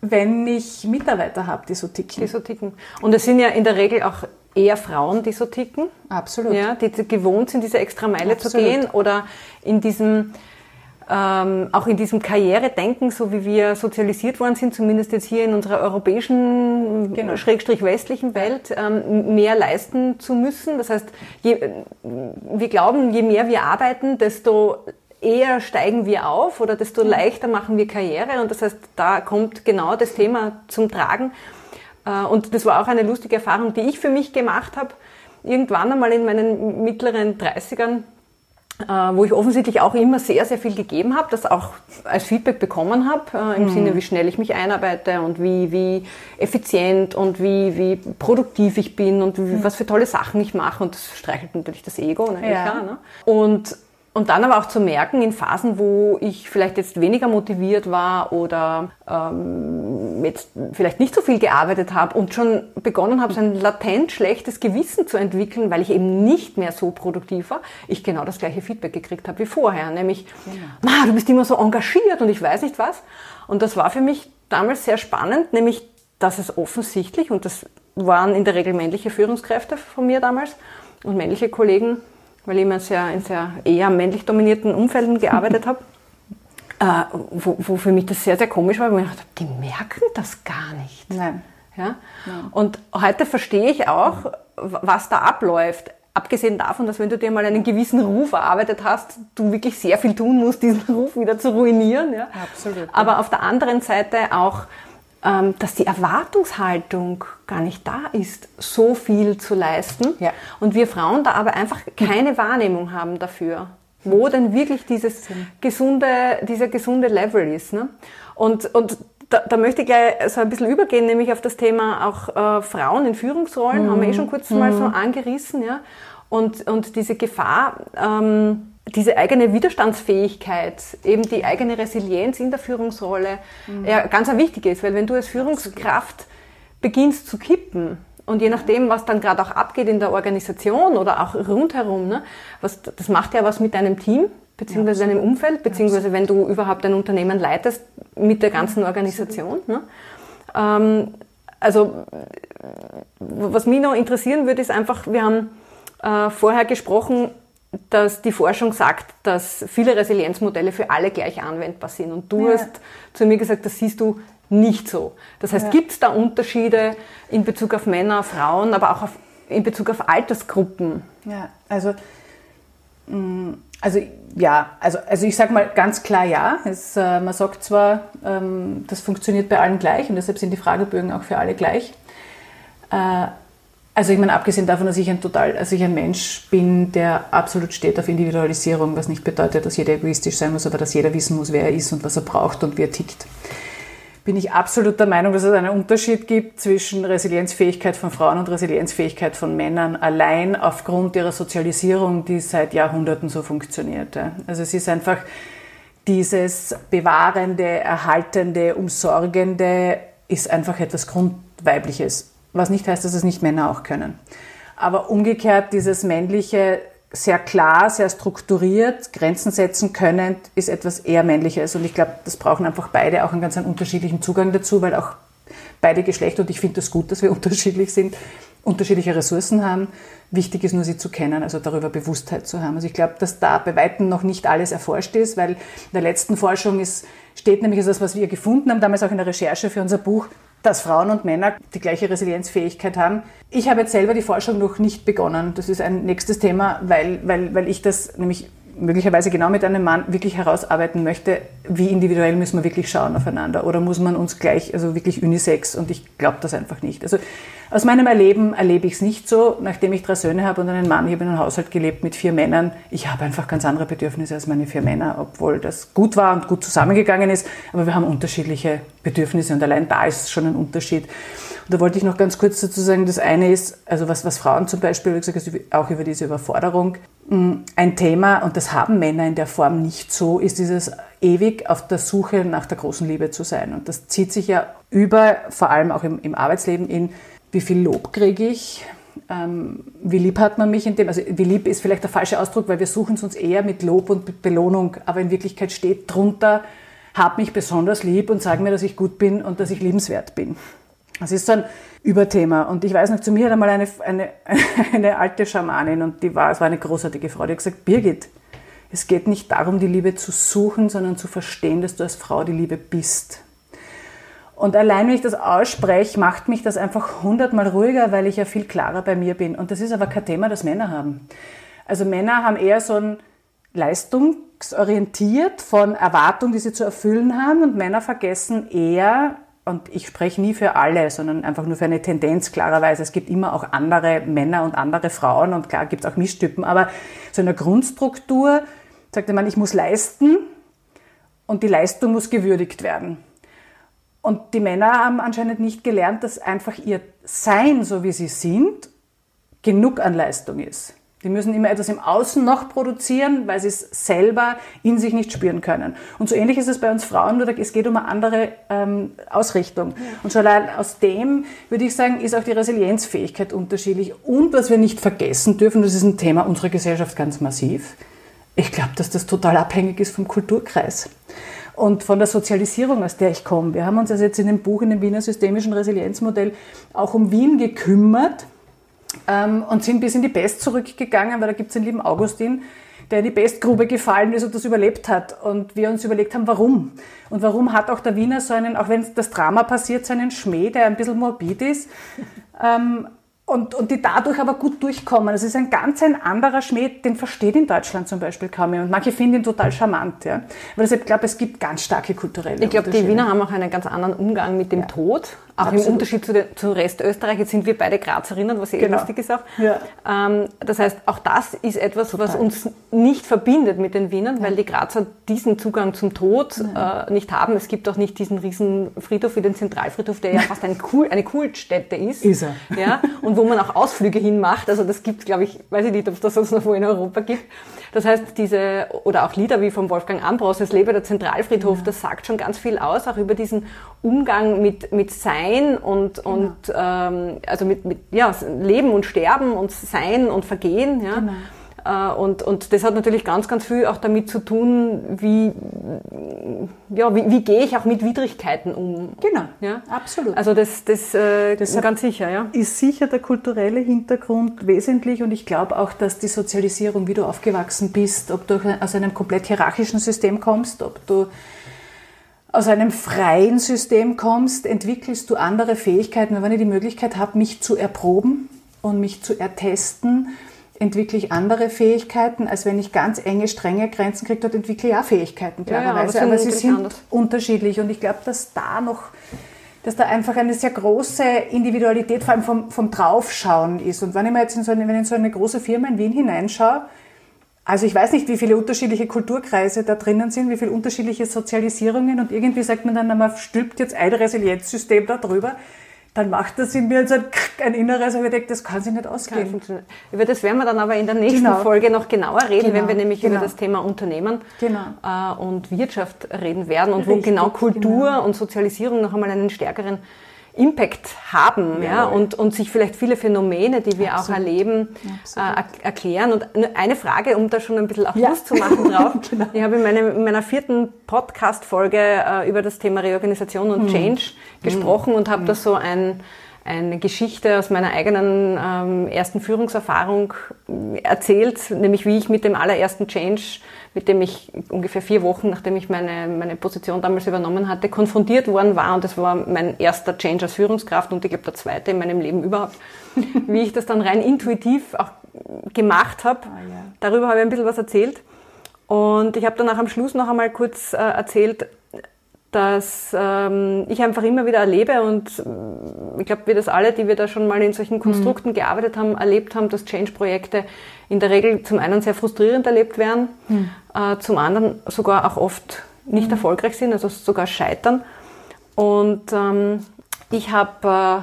wenn ich Mitarbeiter habe, die so ticken. Die so ticken. Und es sind ja in der Regel auch eher Frauen, die so ticken. Absolut. Ja, die gewohnt sind, diese extra Meile Absolut. zu gehen oder in diesem, ähm, auch in diesem Karrieredenken, so wie wir sozialisiert worden sind, zumindest jetzt hier in unserer europäischen, genau. schrägstrich westlichen Welt, ähm, mehr leisten zu müssen. Das heißt, je, wir glauben, je mehr wir arbeiten, desto eher steigen wir auf oder desto leichter machen wir Karriere. Und das heißt, da kommt genau das Thema zum Tragen. Äh, und das war auch eine lustige Erfahrung, die ich für mich gemacht habe. Irgendwann einmal in meinen mittleren 30ern, äh, wo ich offensichtlich auch immer sehr, sehr viel gegeben habe, das auch als Feedback bekommen habe, äh, im mhm. Sinne, wie schnell ich mich einarbeite und wie, wie effizient und wie, wie produktiv ich bin und wie, mhm. was für tolle Sachen ich mache. Und das streichelt natürlich das Ego, ne? Ja. Klar, ne? Und und dann aber auch zu merken, in Phasen, wo ich vielleicht jetzt weniger motiviert war oder ähm, jetzt vielleicht nicht so viel gearbeitet habe und schon begonnen habe, so ein latent schlechtes Gewissen zu entwickeln, weil ich eben nicht mehr so produktiv war, ich genau das gleiche Feedback gekriegt habe wie vorher. Nämlich, ja. du bist immer so engagiert und ich weiß nicht was. Und das war für mich damals sehr spannend, nämlich, dass es offensichtlich, und das waren in der Regel männliche Führungskräfte von mir damals und männliche Kollegen, weil ich immer sehr, in sehr eher männlich dominierten Umfelden gearbeitet habe, [laughs] äh, wo, wo, für mich das sehr, sehr komisch war, weil ich dachte, die merken das gar nicht. Nein. Ja? Nein. Und heute verstehe ich auch, was da abläuft. Abgesehen davon, dass wenn du dir mal einen gewissen Ruf erarbeitet hast, du wirklich sehr viel tun musst, diesen [laughs] Ruf wieder zu ruinieren. Ja? Absolut. Aber auf der anderen Seite auch dass die Erwartungshaltung gar nicht da ist, so viel zu leisten. Ja. Und wir Frauen da aber einfach keine [laughs] Wahrnehmung haben dafür, wo denn wirklich dieses gesunde, dieser gesunde Level ist. Ne? Und, und da, da, möchte ich gleich so ein bisschen übergehen, nämlich auf das Thema auch äh, Frauen in Führungsrollen, mhm. haben wir eh schon kurz mhm. mal so angerissen, ja. Und, und diese Gefahr, ähm, diese eigene Widerstandsfähigkeit, eben die eigene Resilienz in der Führungsrolle, mhm. ja, ganz wichtig ist, weil wenn du als Führungskraft beginnst zu kippen, und je nachdem, was dann gerade auch abgeht in der Organisation oder auch rundherum, ne, was, das macht ja was mit deinem Team, beziehungsweise ja, deinem Umfeld, beziehungsweise wenn du überhaupt ein Unternehmen leitest, mit der ganzen Organisation. Ne? Ähm, also, was mich noch interessieren würde, ist einfach, wir haben äh, vorher gesprochen, dass die Forschung sagt, dass viele Resilienzmodelle für alle gleich anwendbar sind. Und du ja. hast zu mir gesagt, das siehst du nicht so. Das heißt, ja. gibt es da Unterschiede in Bezug auf Männer, Frauen, aber auch auf, in Bezug auf Altersgruppen? Ja, also, mm, also ja, also, also ich sage mal ganz klar ja. Es, äh, man sagt zwar, ähm, das funktioniert bei allen gleich und deshalb sind die Fragebögen auch für alle gleich. Äh, Also ich meine, abgesehen davon, dass ich ein total, also ich ein Mensch bin, der absolut steht auf Individualisierung, was nicht bedeutet, dass jeder egoistisch sein muss, aber dass jeder wissen muss, wer er ist und was er braucht und wie er tickt, bin ich absolut der Meinung, dass es einen Unterschied gibt zwischen Resilienzfähigkeit von Frauen und Resilienzfähigkeit von Männern, allein aufgrund ihrer Sozialisierung, die seit Jahrhunderten so funktioniert. Also es ist einfach dieses bewahrende, erhaltende, umsorgende ist einfach etwas Grundweibliches was nicht heißt, dass es nicht Männer auch können. Aber umgekehrt, dieses männliche, sehr klar, sehr strukturiert, Grenzen setzen können, ist etwas eher männliches. Und ich glaube, das brauchen einfach beide auch einen ganz einen unterschiedlichen Zugang dazu, weil auch beide Geschlechter, und ich finde das gut, dass wir [laughs] unterschiedlich sind, unterschiedliche Ressourcen haben. Wichtig ist nur, sie zu kennen, also darüber Bewusstheit zu haben. Also ich glaube, dass da bei Weitem noch nicht alles erforscht ist, weil in der letzten Forschung ist, steht nämlich das, was wir gefunden haben, damals auch in der Recherche für unser Buch, dass Frauen und Männer die gleiche Resilienzfähigkeit haben. Ich habe jetzt selber die Forschung noch nicht begonnen. Das ist ein nächstes Thema, weil, weil, weil ich das nämlich möglicherweise genau mit einem Mann wirklich herausarbeiten möchte, wie individuell müssen wir wirklich schauen aufeinander oder muss man uns gleich, also wirklich unisex und ich glaube das einfach nicht. Also aus meinem Erleben erlebe ich es nicht so, nachdem ich drei Söhne habe und einen Mann, ich habe in einem Haushalt gelebt mit vier Männern, ich habe einfach ganz andere Bedürfnisse als meine vier Männer, obwohl das gut war und gut zusammengegangen ist, aber wir haben unterschiedliche Bedürfnisse und allein da ist schon ein Unterschied. Und da wollte ich noch ganz kurz dazu sagen, das eine ist, also was, was Frauen zum Beispiel, wie gesagt, auch über diese Überforderung, mm, ein Thema, und das haben Männer in der Form nicht so, ist dieses ewig auf der Suche nach der großen Liebe zu sein. Und das zieht sich ja über, vor allem auch im, im Arbeitsleben, in wie viel Lob kriege ich, ähm, wie lieb hat man mich in dem, also wie lieb ist vielleicht der falsche Ausdruck, weil wir suchen es uns eher mit Lob und Belohnung, aber in Wirklichkeit steht drunter, hab mich besonders lieb und sag mir, dass ich gut bin und dass ich liebenswert bin. Das ist so ein Überthema. Und ich weiß noch, zu mir hat einmal eine, eine, [laughs] eine alte Schamanin und die war, es war eine großartige Frau, die hat gesagt, Birgit, es geht nicht darum, die Liebe zu suchen, sondern zu verstehen, dass du als Frau die Liebe bist. Und allein, wenn ich das ausspreche, macht mich das einfach hundertmal ruhiger, weil ich ja viel klarer bei mir bin. Und das ist aber kein Thema, das Männer haben. Also Männer haben eher so ein leistungsorientiert von Erwartungen, die sie zu erfüllen haben. Und Männer vergessen eher, und ich spreche nie für alle, sondern einfach nur für eine Tendenz klarerweise. Es gibt immer auch andere Männer und andere Frauen und klar gibt es auch Mischtypen, aber so eine Grundstruktur sagt man, ich muss leisten und die Leistung muss gewürdigt werden. Und die Männer haben anscheinend nicht gelernt, dass einfach ihr Sein, so wie sie sind, genug an Leistung ist. Die müssen immer etwas im Außen noch produzieren, weil sie es selber in sich nicht spüren können. Und so ähnlich ist es bei uns Frauen, nur es geht um eine andere ähm, Ausrichtung. Und schon allein aus dem, würde ich sagen, ist auch die Resilienzfähigkeit unterschiedlich. Und was wir nicht vergessen dürfen, das ist ein Thema unserer Gesellschaft ganz massiv. Ich glaube, dass das total abhängig ist vom Kulturkreis und von der Sozialisierung, aus der ich komme. Wir haben uns also jetzt in dem Buch, in dem Wiener Systemischen Resilienzmodell, auch um Wien gekümmert ähm, und sind bis in die Pest zurückgegangen, weil da gibt es den lieben Augustin, der in die Pestgrube gefallen ist und das überlebt hat. Und wir uns überlegt haben, warum. Und warum hat auch der Wiener so einen, auch wenn das Drama passiert, so einen Schmäh, der ein bisschen morbid ist. [laughs] Ähm, und, und die dadurch aber gut durchkommen. Das ist ein ganz ein anderer Schmäh, den versteht in Deutschland zum Beispiel kaum jemand. Manche finden ihn total charmant. Ja. Aber deshalb glaube ich, es gibt ganz starke kulturelle Ich glaube, die Wiener haben auch einen ganz anderen Umgang mit dem ja. Tod. Auch Absolut. im Unterschied zu, der, zu Rest Österreich. Jetzt sind wir beide Grazerinnen, was eh genau. lustig ist auch. Ja. Ähm, das heißt, auch das ist etwas, total. was uns nicht verbindet mit den Wienern, ja. weil die Grazer diesen Zugang zum Tod äh, nicht haben. Es gibt auch nicht diesen riesen Friedhof wie den Zentralfriedhof, der ja fast ein Kult, eine Kultstätte ist. Ist er. Ja, und wo man auch Ausflüge hinmacht. Also das gibt glaube ich, weiß ich nicht, ob es das sonst noch wo in Europa gibt. Das heißt, diese, oder auch Lieder wie vom Wolfgang Ambros, es lebe der Zentralfriedhof, das sagt schon ganz viel aus, auch über diesen Umgang mit, mit Sein und, genau. und ähm, also mit, mit ja, Leben und Sterben und Sein und Vergehen. Ja. Genau. Äh, und, und das hat natürlich ganz, ganz viel auch damit zu tun, wie, ja, wie, wie gehe ich auch mit Widrigkeiten um. Genau, ja, absolut. Also das, das, äh, das ganz sicher, ja. Ist sicher der kulturelle Hintergrund wesentlich und ich glaube auch, dass die Sozialisierung, wie du aufgewachsen bist, ob du aus einem komplett hierarchischen System kommst, ob du aus einem freien System kommst, entwickelst du andere Fähigkeiten. Wenn ich die Möglichkeit habe, mich zu erproben und mich zu ertesten, entwickle ich andere Fähigkeiten, als wenn ich ganz enge, strenge Grenzen kriege. Dort entwickle ich auch Fähigkeiten, klarerweise. Ja, ja, aber, aber sie sind anders. unterschiedlich. Und ich glaube, dass da noch dass da einfach eine sehr große Individualität, vor allem vom, vom Draufschauen ist. Und wenn ich mir jetzt in so eine, wenn ich in so eine große Firma in Wien hineinschaue, also ich weiß nicht, wie viele unterschiedliche Kulturkreise da drinnen sind, wie viele unterschiedliche Sozialisierungen und irgendwie sagt man dann, man stülpt jetzt ein Resilienzsystem da drüber dann macht das in mir so ein, ein inneres, aber ich denke, das kann sich nicht ausgehen. Über das werden wir dann aber in der nächsten genau. Folge noch genauer reden, genau. wenn wir nämlich genau. über das Thema Unternehmen genau. äh, und Wirtschaft reden werden und Richtig, wo genau Kultur genau. und Sozialisierung noch einmal einen stärkeren Impact haben ja, und, und sich vielleicht viele Phänomene, die wir Absolut. auch erleben, äh, erklären. Und eine Frage, um da schon ein bisschen auch ja. Lust zu machen drauf. [laughs] genau. Ich habe in, meine, in meiner vierten Podcast-Folge äh, über das Thema Reorganisation und hm. Change hm. gesprochen und habe hm. da so ein eine Geschichte aus meiner eigenen ähm, ersten Führungserfahrung erzählt, nämlich wie ich mit dem allerersten Change, mit dem ich ungefähr vier Wochen, nachdem ich meine, meine Position damals übernommen hatte, konfrontiert worden war. Und das war mein erster Change als Führungskraft und ich glaube der zweite in meinem Leben überhaupt. [laughs] wie ich das dann rein intuitiv auch gemacht habe. Ah, ja. Darüber habe ich ein bisschen was erzählt. Und ich habe dann auch am Schluss noch einmal kurz äh, erzählt, dass ähm, ich einfach immer wieder erlebe und äh, ich glaube, wir das alle, die wir da schon mal in solchen Konstrukten mhm. gearbeitet haben, erlebt haben, dass Change-Projekte in der Regel zum einen sehr frustrierend erlebt werden, mhm. äh, zum anderen sogar auch oft nicht mhm. erfolgreich sind, also sogar scheitern. Und ähm, ich habe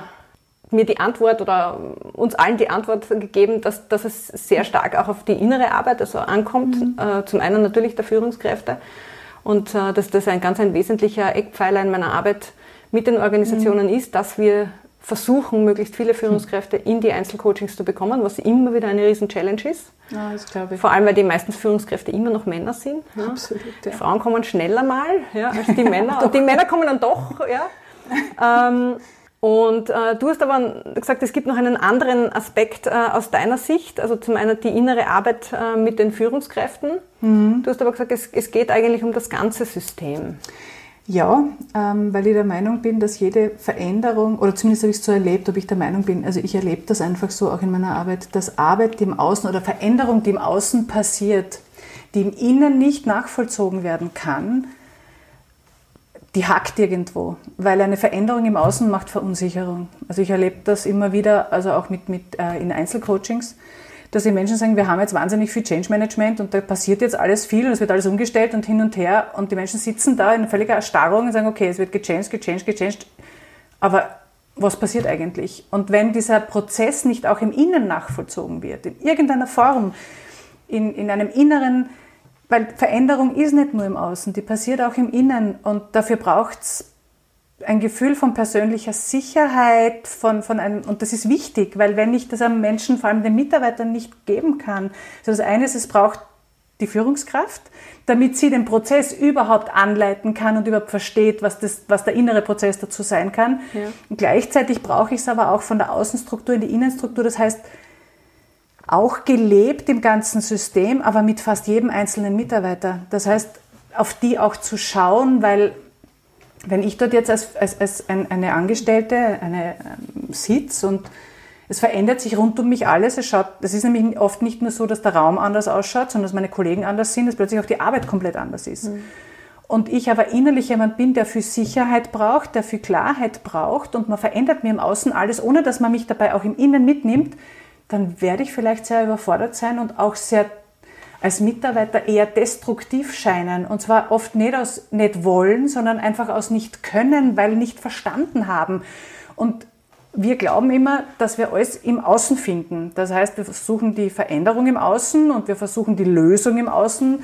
äh, mir die Antwort oder uns allen die Antwort gegeben, dass, dass es sehr stark auch auf die innere Arbeit also ankommt. Mhm. Äh, zum einen natürlich der Führungskräfte und äh, dass das ein ganz ein wesentlicher Eckpfeiler in meiner Arbeit mit den Organisationen mhm. ist, dass wir versuchen, möglichst viele Führungskräfte in die Einzelcoachings zu bekommen, was immer wieder eine riesen Challenge ist. Ja, das glaube ich. Vor allem, weil die meisten Führungskräfte immer noch Männer sind. Ja. Absolut. Ja. Die Frauen kommen schneller mal ja, als die [laughs] Männer. Und die Männer kommen dann doch. Ja. [laughs] Ähm, und äh, du hast aber gesagt, es gibt noch einen anderen Aspekt äh, aus deiner Sicht, also zum einen die innere Arbeit äh, mit den Führungskräften. Mhm. Du hast aber gesagt, es, es, geht eigentlich um das ganze System. Ja, ähm, weil ich der Meinung bin, dass jede Veränderung, oder zumindest habe ich es so erlebt, ob ich der Meinung bin, also ich erlebe das einfach so auch in meiner Arbeit, dass Arbeit, die im Außen oder Veränderung, die im Außen passiert, die im Innen nicht nachvollzogen werden kann, die hackt irgendwo, weil eine Veränderung im Außen macht Verunsicherung. Also ich erlebe das immer wieder, also auch mit, mit äh, in Einzelcoachings, dass die Menschen sagen, wir haben jetzt wahnsinnig viel Change Management und da passiert jetzt alles viel und es wird alles umgestellt und hin und her und die Menschen sitzen da in völliger Erstarrung und sagen, okay, es wird gechanged, gechanged, gechanged, aber was passiert eigentlich? Und wenn dieser Prozess nicht auch im Innen nachvollzogen wird, in irgendeiner Form, in, in einem inneren weil Veränderung ist nicht nur im Außen, die passiert auch im Innen und dafür braucht es ein Gefühl von persönlicher Sicherheit, von, von einem, und das ist wichtig, weil wenn ich das einem Menschen, vor allem den Mitarbeitern nicht geben kann, also das eine ist, es braucht die Führungskraft, damit sie den Prozess überhaupt anleiten kann und überhaupt versteht, was, das, was der innere Prozess dazu sein kann. Ja. Und gleichzeitig brauche ich es aber auch von der Außenstruktur in die Innenstruktur. Das heißt, auch gelebt im ganzen System, aber mit fast jedem einzelnen Mitarbeiter. Das heißt, auf die auch zu schauen, weil wenn ich dort jetzt als, als, als eine Angestellte eine, ähm, sitze und es verändert sich rund um mich alles. Es schaut, das ist nämlich oft nicht nur so, dass der Raum anders ausschaut, sondern dass meine Kollegen anders sind, dass plötzlich auch die Arbeit komplett anders ist. Mhm. Und ich aber innerlich jemand bin, der viel Sicherheit braucht, der viel Klarheit braucht und man verändert mir im Außen alles, ohne dass man mich dabei auch im Innen mitnimmt, dann werde ich vielleicht sehr überfordert sein und auch sehr als Mitarbeiter eher destruktiv scheinen. Und zwar oft nicht aus nicht wollen, sondern einfach aus nicht können, weil nicht verstanden haben. Und wir glauben immer, dass wir alles im Außen finden. Das heißt, wir versuchen die Veränderung im Außen und wir versuchen die Lösung im Außen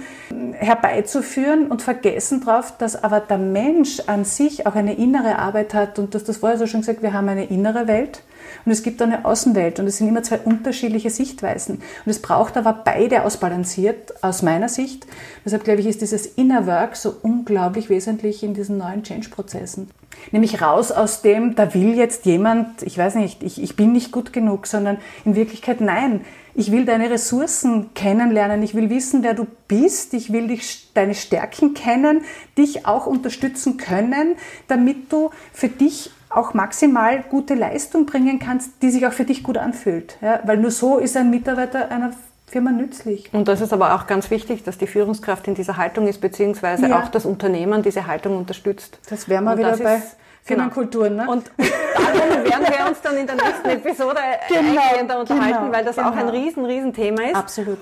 herbeizuführen und vergessen darauf, dass aber der Mensch an sich auch eine innere Arbeit hat. Und du hast das vorher so schon gesagt, wir haben eine innere Welt und es gibt eine Außenwelt und es sind immer zwei unterschiedliche Sichtweisen. Und es braucht aber beide ausbalanciert aus meiner Sicht. Deshalb glaube ich, ist dieses Inner Work so unglaublich wesentlich in diesen neuen Change-Prozessen. Nämlich raus aus dem, da will jetzt jemand, ich weiß nicht, ich, ich bin nicht gut genug, sondern in Wirklichkeit nein. Ich will deine Ressourcen kennenlernen. Ich will wissen, wer du bist. Ich will dich, deine Stärken kennen, dich auch unterstützen können, damit du für dich auch maximal gute Leistung bringen kannst, die sich auch für dich gut anfühlt. Ja, weil nur so ist ein Mitarbeiter einer Firma nützlich. Und das ist aber auch ganz wichtig, dass die Führungskraft in dieser Haltung ist, beziehungsweise ja. auch das Unternehmen diese Haltung unterstützt. Das wären wir wieder bei Firmenkulturen. Genau. Ne? Und darum werden wir uns dann in der nächsten Episode [laughs] genau, eingehender unterhalten, genau, weil das genau. auch ein riesen, riesen Thema ist. Absolut.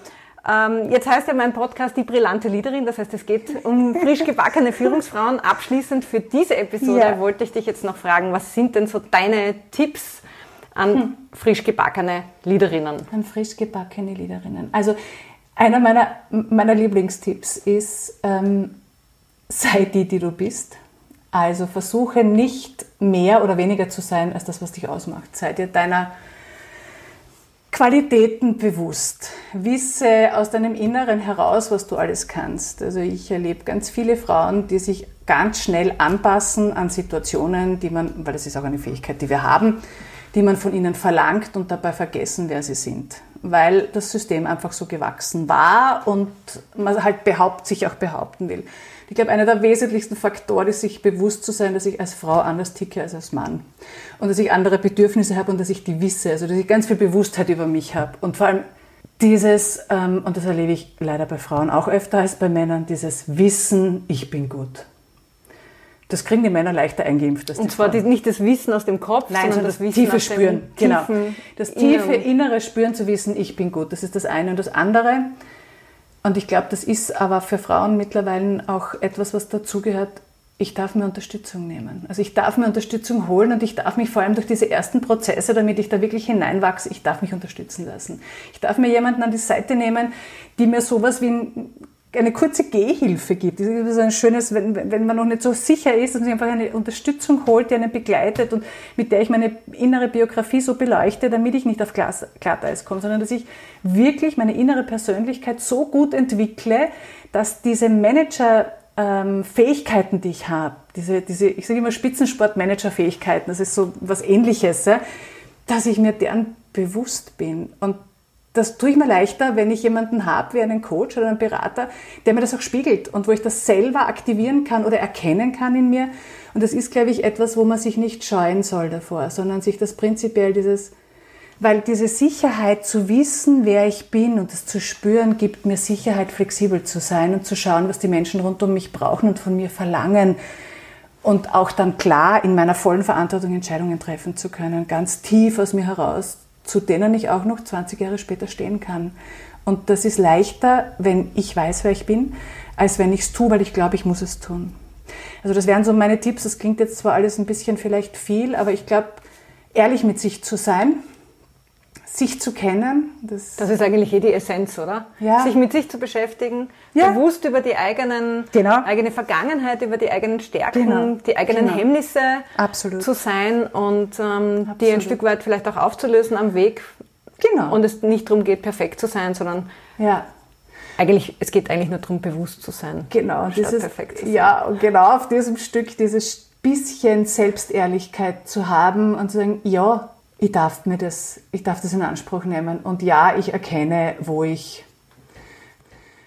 Ähm, jetzt heißt ja mein Podcast die brillante Leaderin, das heißt, es geht um frisch gebackene Führungsfrauen. Abschließend für diese Episode ja. wollte ich dich jetzt noch fragen, was sind denn so deine Tipps an hm. frisch gebackene Leaderinnen? An frisch gebackene Leaderinnen. Also einer meiner, meiner Lieblingstipps ist, ähm, sei die, die du bist. Also versuche nicht mehr oder weniger zu sein als das, was dich ausmacht. Sei dir deiner Qualitäten bewusst. Wisse aus deinem Inneren heraus, was du alles kannst. Also ich erlebe ganz viele Frauen, die sich ganz schnell anpassen an Situationen, die man, weil das ist auch eine Fähigkeit, die wir haben, die man von ihnen verlangt und dabei vergessen, wer sie sind. Weil das System einfach so gewachsen war und man halt behaupt, sich auch behaupten will. Ich glaube, einer der wesentlichsten Faktoren ist, sich bewusst zu sein, dass ich als Frau anders ticke als als Mann. Und dass ich andere Bedürfnisse habe und dass ich die wisse. Also, dass ich ganz viel Bewusstheit über mich habe. Und vor allem dieses, ähm, und das erlebe ich leider bei Frauen auch öfter als bei Männern, dieses Wissen, ich bin gut. Das kriegen die Männer leichter eingeimpft. und zwar die, nicht das Wissen aus dem Kopf, Nein, sondern das, das tiefe Spüren. Genau. Das tiefe innere Spüren zu wissen, ich bin gut. Das ist das eine. Und das andere, und ich glaube, das ist aber für Frauen mittlerweile auch etwas, was dazugehört. Ich darf mir Unterstützung nehmen. Also ich darf mir Unterstützung holen und ich darf mich vor allem durch diese ersten Prozesse, damit ich da wirklich hineinwachse, ich darf mich unterstützen lassen. Ich darf mir jemanden an die Seite nehmen, die mir sowas wie ein eine kurze Gehhilfe gibt. Das ist ein schönes, wenn, wenn man noch nicht so sicher ist, dass man sich einfach eine Unterstützung holt, die einen begleitet und mit der ich meine innere Biografie so beleuchte, damit ich nicht auf Glas, Glatteis komme, sondern dass ich wirklich meine innere Persönlichkeit so gut entwickle, dass diese Manager ähm, Fähigkeiten, die ich habe, diese, diese, ich sage immer Spitzensportmanager-Fähigkeiten, das ist so was ähnliches, dass ich mir deren bewusst bin und das tue ich mir leichter, wenn ich jemanden habe, wie einen Coach oder einen Berater, der mir das auch spiegelt und wo ich das selber aktivieren kann oder erkennen kann in mir. Und das ist, glaube ich, etwas, wo man sich nicht scheuen soll davor, sondern sich das prinzipiell dieses, weil diese Sicherheit zu wissen, wer ich bin und das zu spüren, gibt mir Sicherheit, flexibel zu sein und zu schauen, was die Menschen rund um mich brauchen und von mir verlangen. Und auch dann klar in meiner vollen Verantwortung Entscheidungen treffen zu können, ganz tief aus mir heraus zu denen ich auch noch 20 Jahre später stehen kann. Und das ist leichter, wenn ich weiß, wer ich bin, als wenn ich es tue, weil ich glaube, ich muss es tun. Also das wären so meine Tipps. Das klingt jetzt zwar alles ein bisschen vielleicht viel, aber ich glaube, ehrlich mit sich zu sein, sich zu kennen. Das, das ist eigentlich eh die Essenz, oder? Ja. Sich mit sich zu beschäftigen, ja. bewusst über die eigenen, genau. eigene Vergangenheit, über die eigenen Stärken, genau. die eigenen genau. Hemmnisse Absolut. zu sein und ähm, die ein Stück weit vielleicht auch aufzulösen am Weg. Genau. Und es nicht darum geht, perfekt zu sein, sondern ja. eigentlich, es geht eigentlich nur darum, bewusst zu sein. Genau, dieses, perfekt zu sein. Ja, und genau auf diesem Stück dieses bisschen Selbstehrlichkeit zu haben und zu sagen, ja, ich darf mir das, ich darf das in Anspruch nehmen. Und ja, ich erkenne, wo ich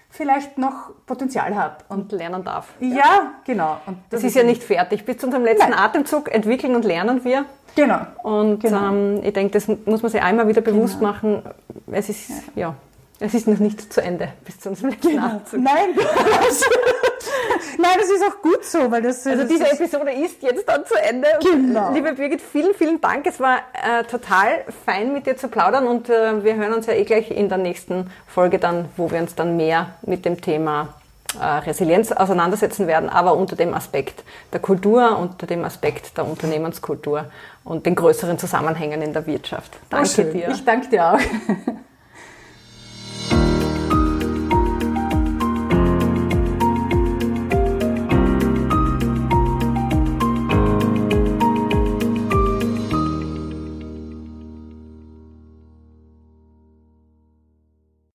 vielleicht noch Potenzial habe und, lernen darf. Ja, genau. Und das, das ist ja nicht fertig. Bis zu unserem letzten Nein. Atemzug entwickeln und lernen wir. Genau. Und genau. Ähm, ich denke, das muss man sich einmal wieder bewusst genau. machen. Es ist, ja. ja. es ist noch nicht zu Ende bis zu unserem letzten genau. Atemzug. Nein, [laughs] [laughs] [laughs] Nein, das ist auch gut so, weil das. Also das diese Episode ist jetzt dann zu Ende. Genau. Liebe Birgit, vielen, vielen Dank. Es war äh, total fein mit dir zu plaudern und äh, wir hören uns ja eh gleich in der nächsten Folge dann, wo wir uns dann mehr mit dem Thema äh, Resilienz auseinandersetzen werden, aber unter dem Aspekt der Kultur, unter dem Aspekt der Unternehmenskultur und den größeren Zusammenhängen in der Wirtschaft. Danke dir. Ich danke dir auch. [laughs]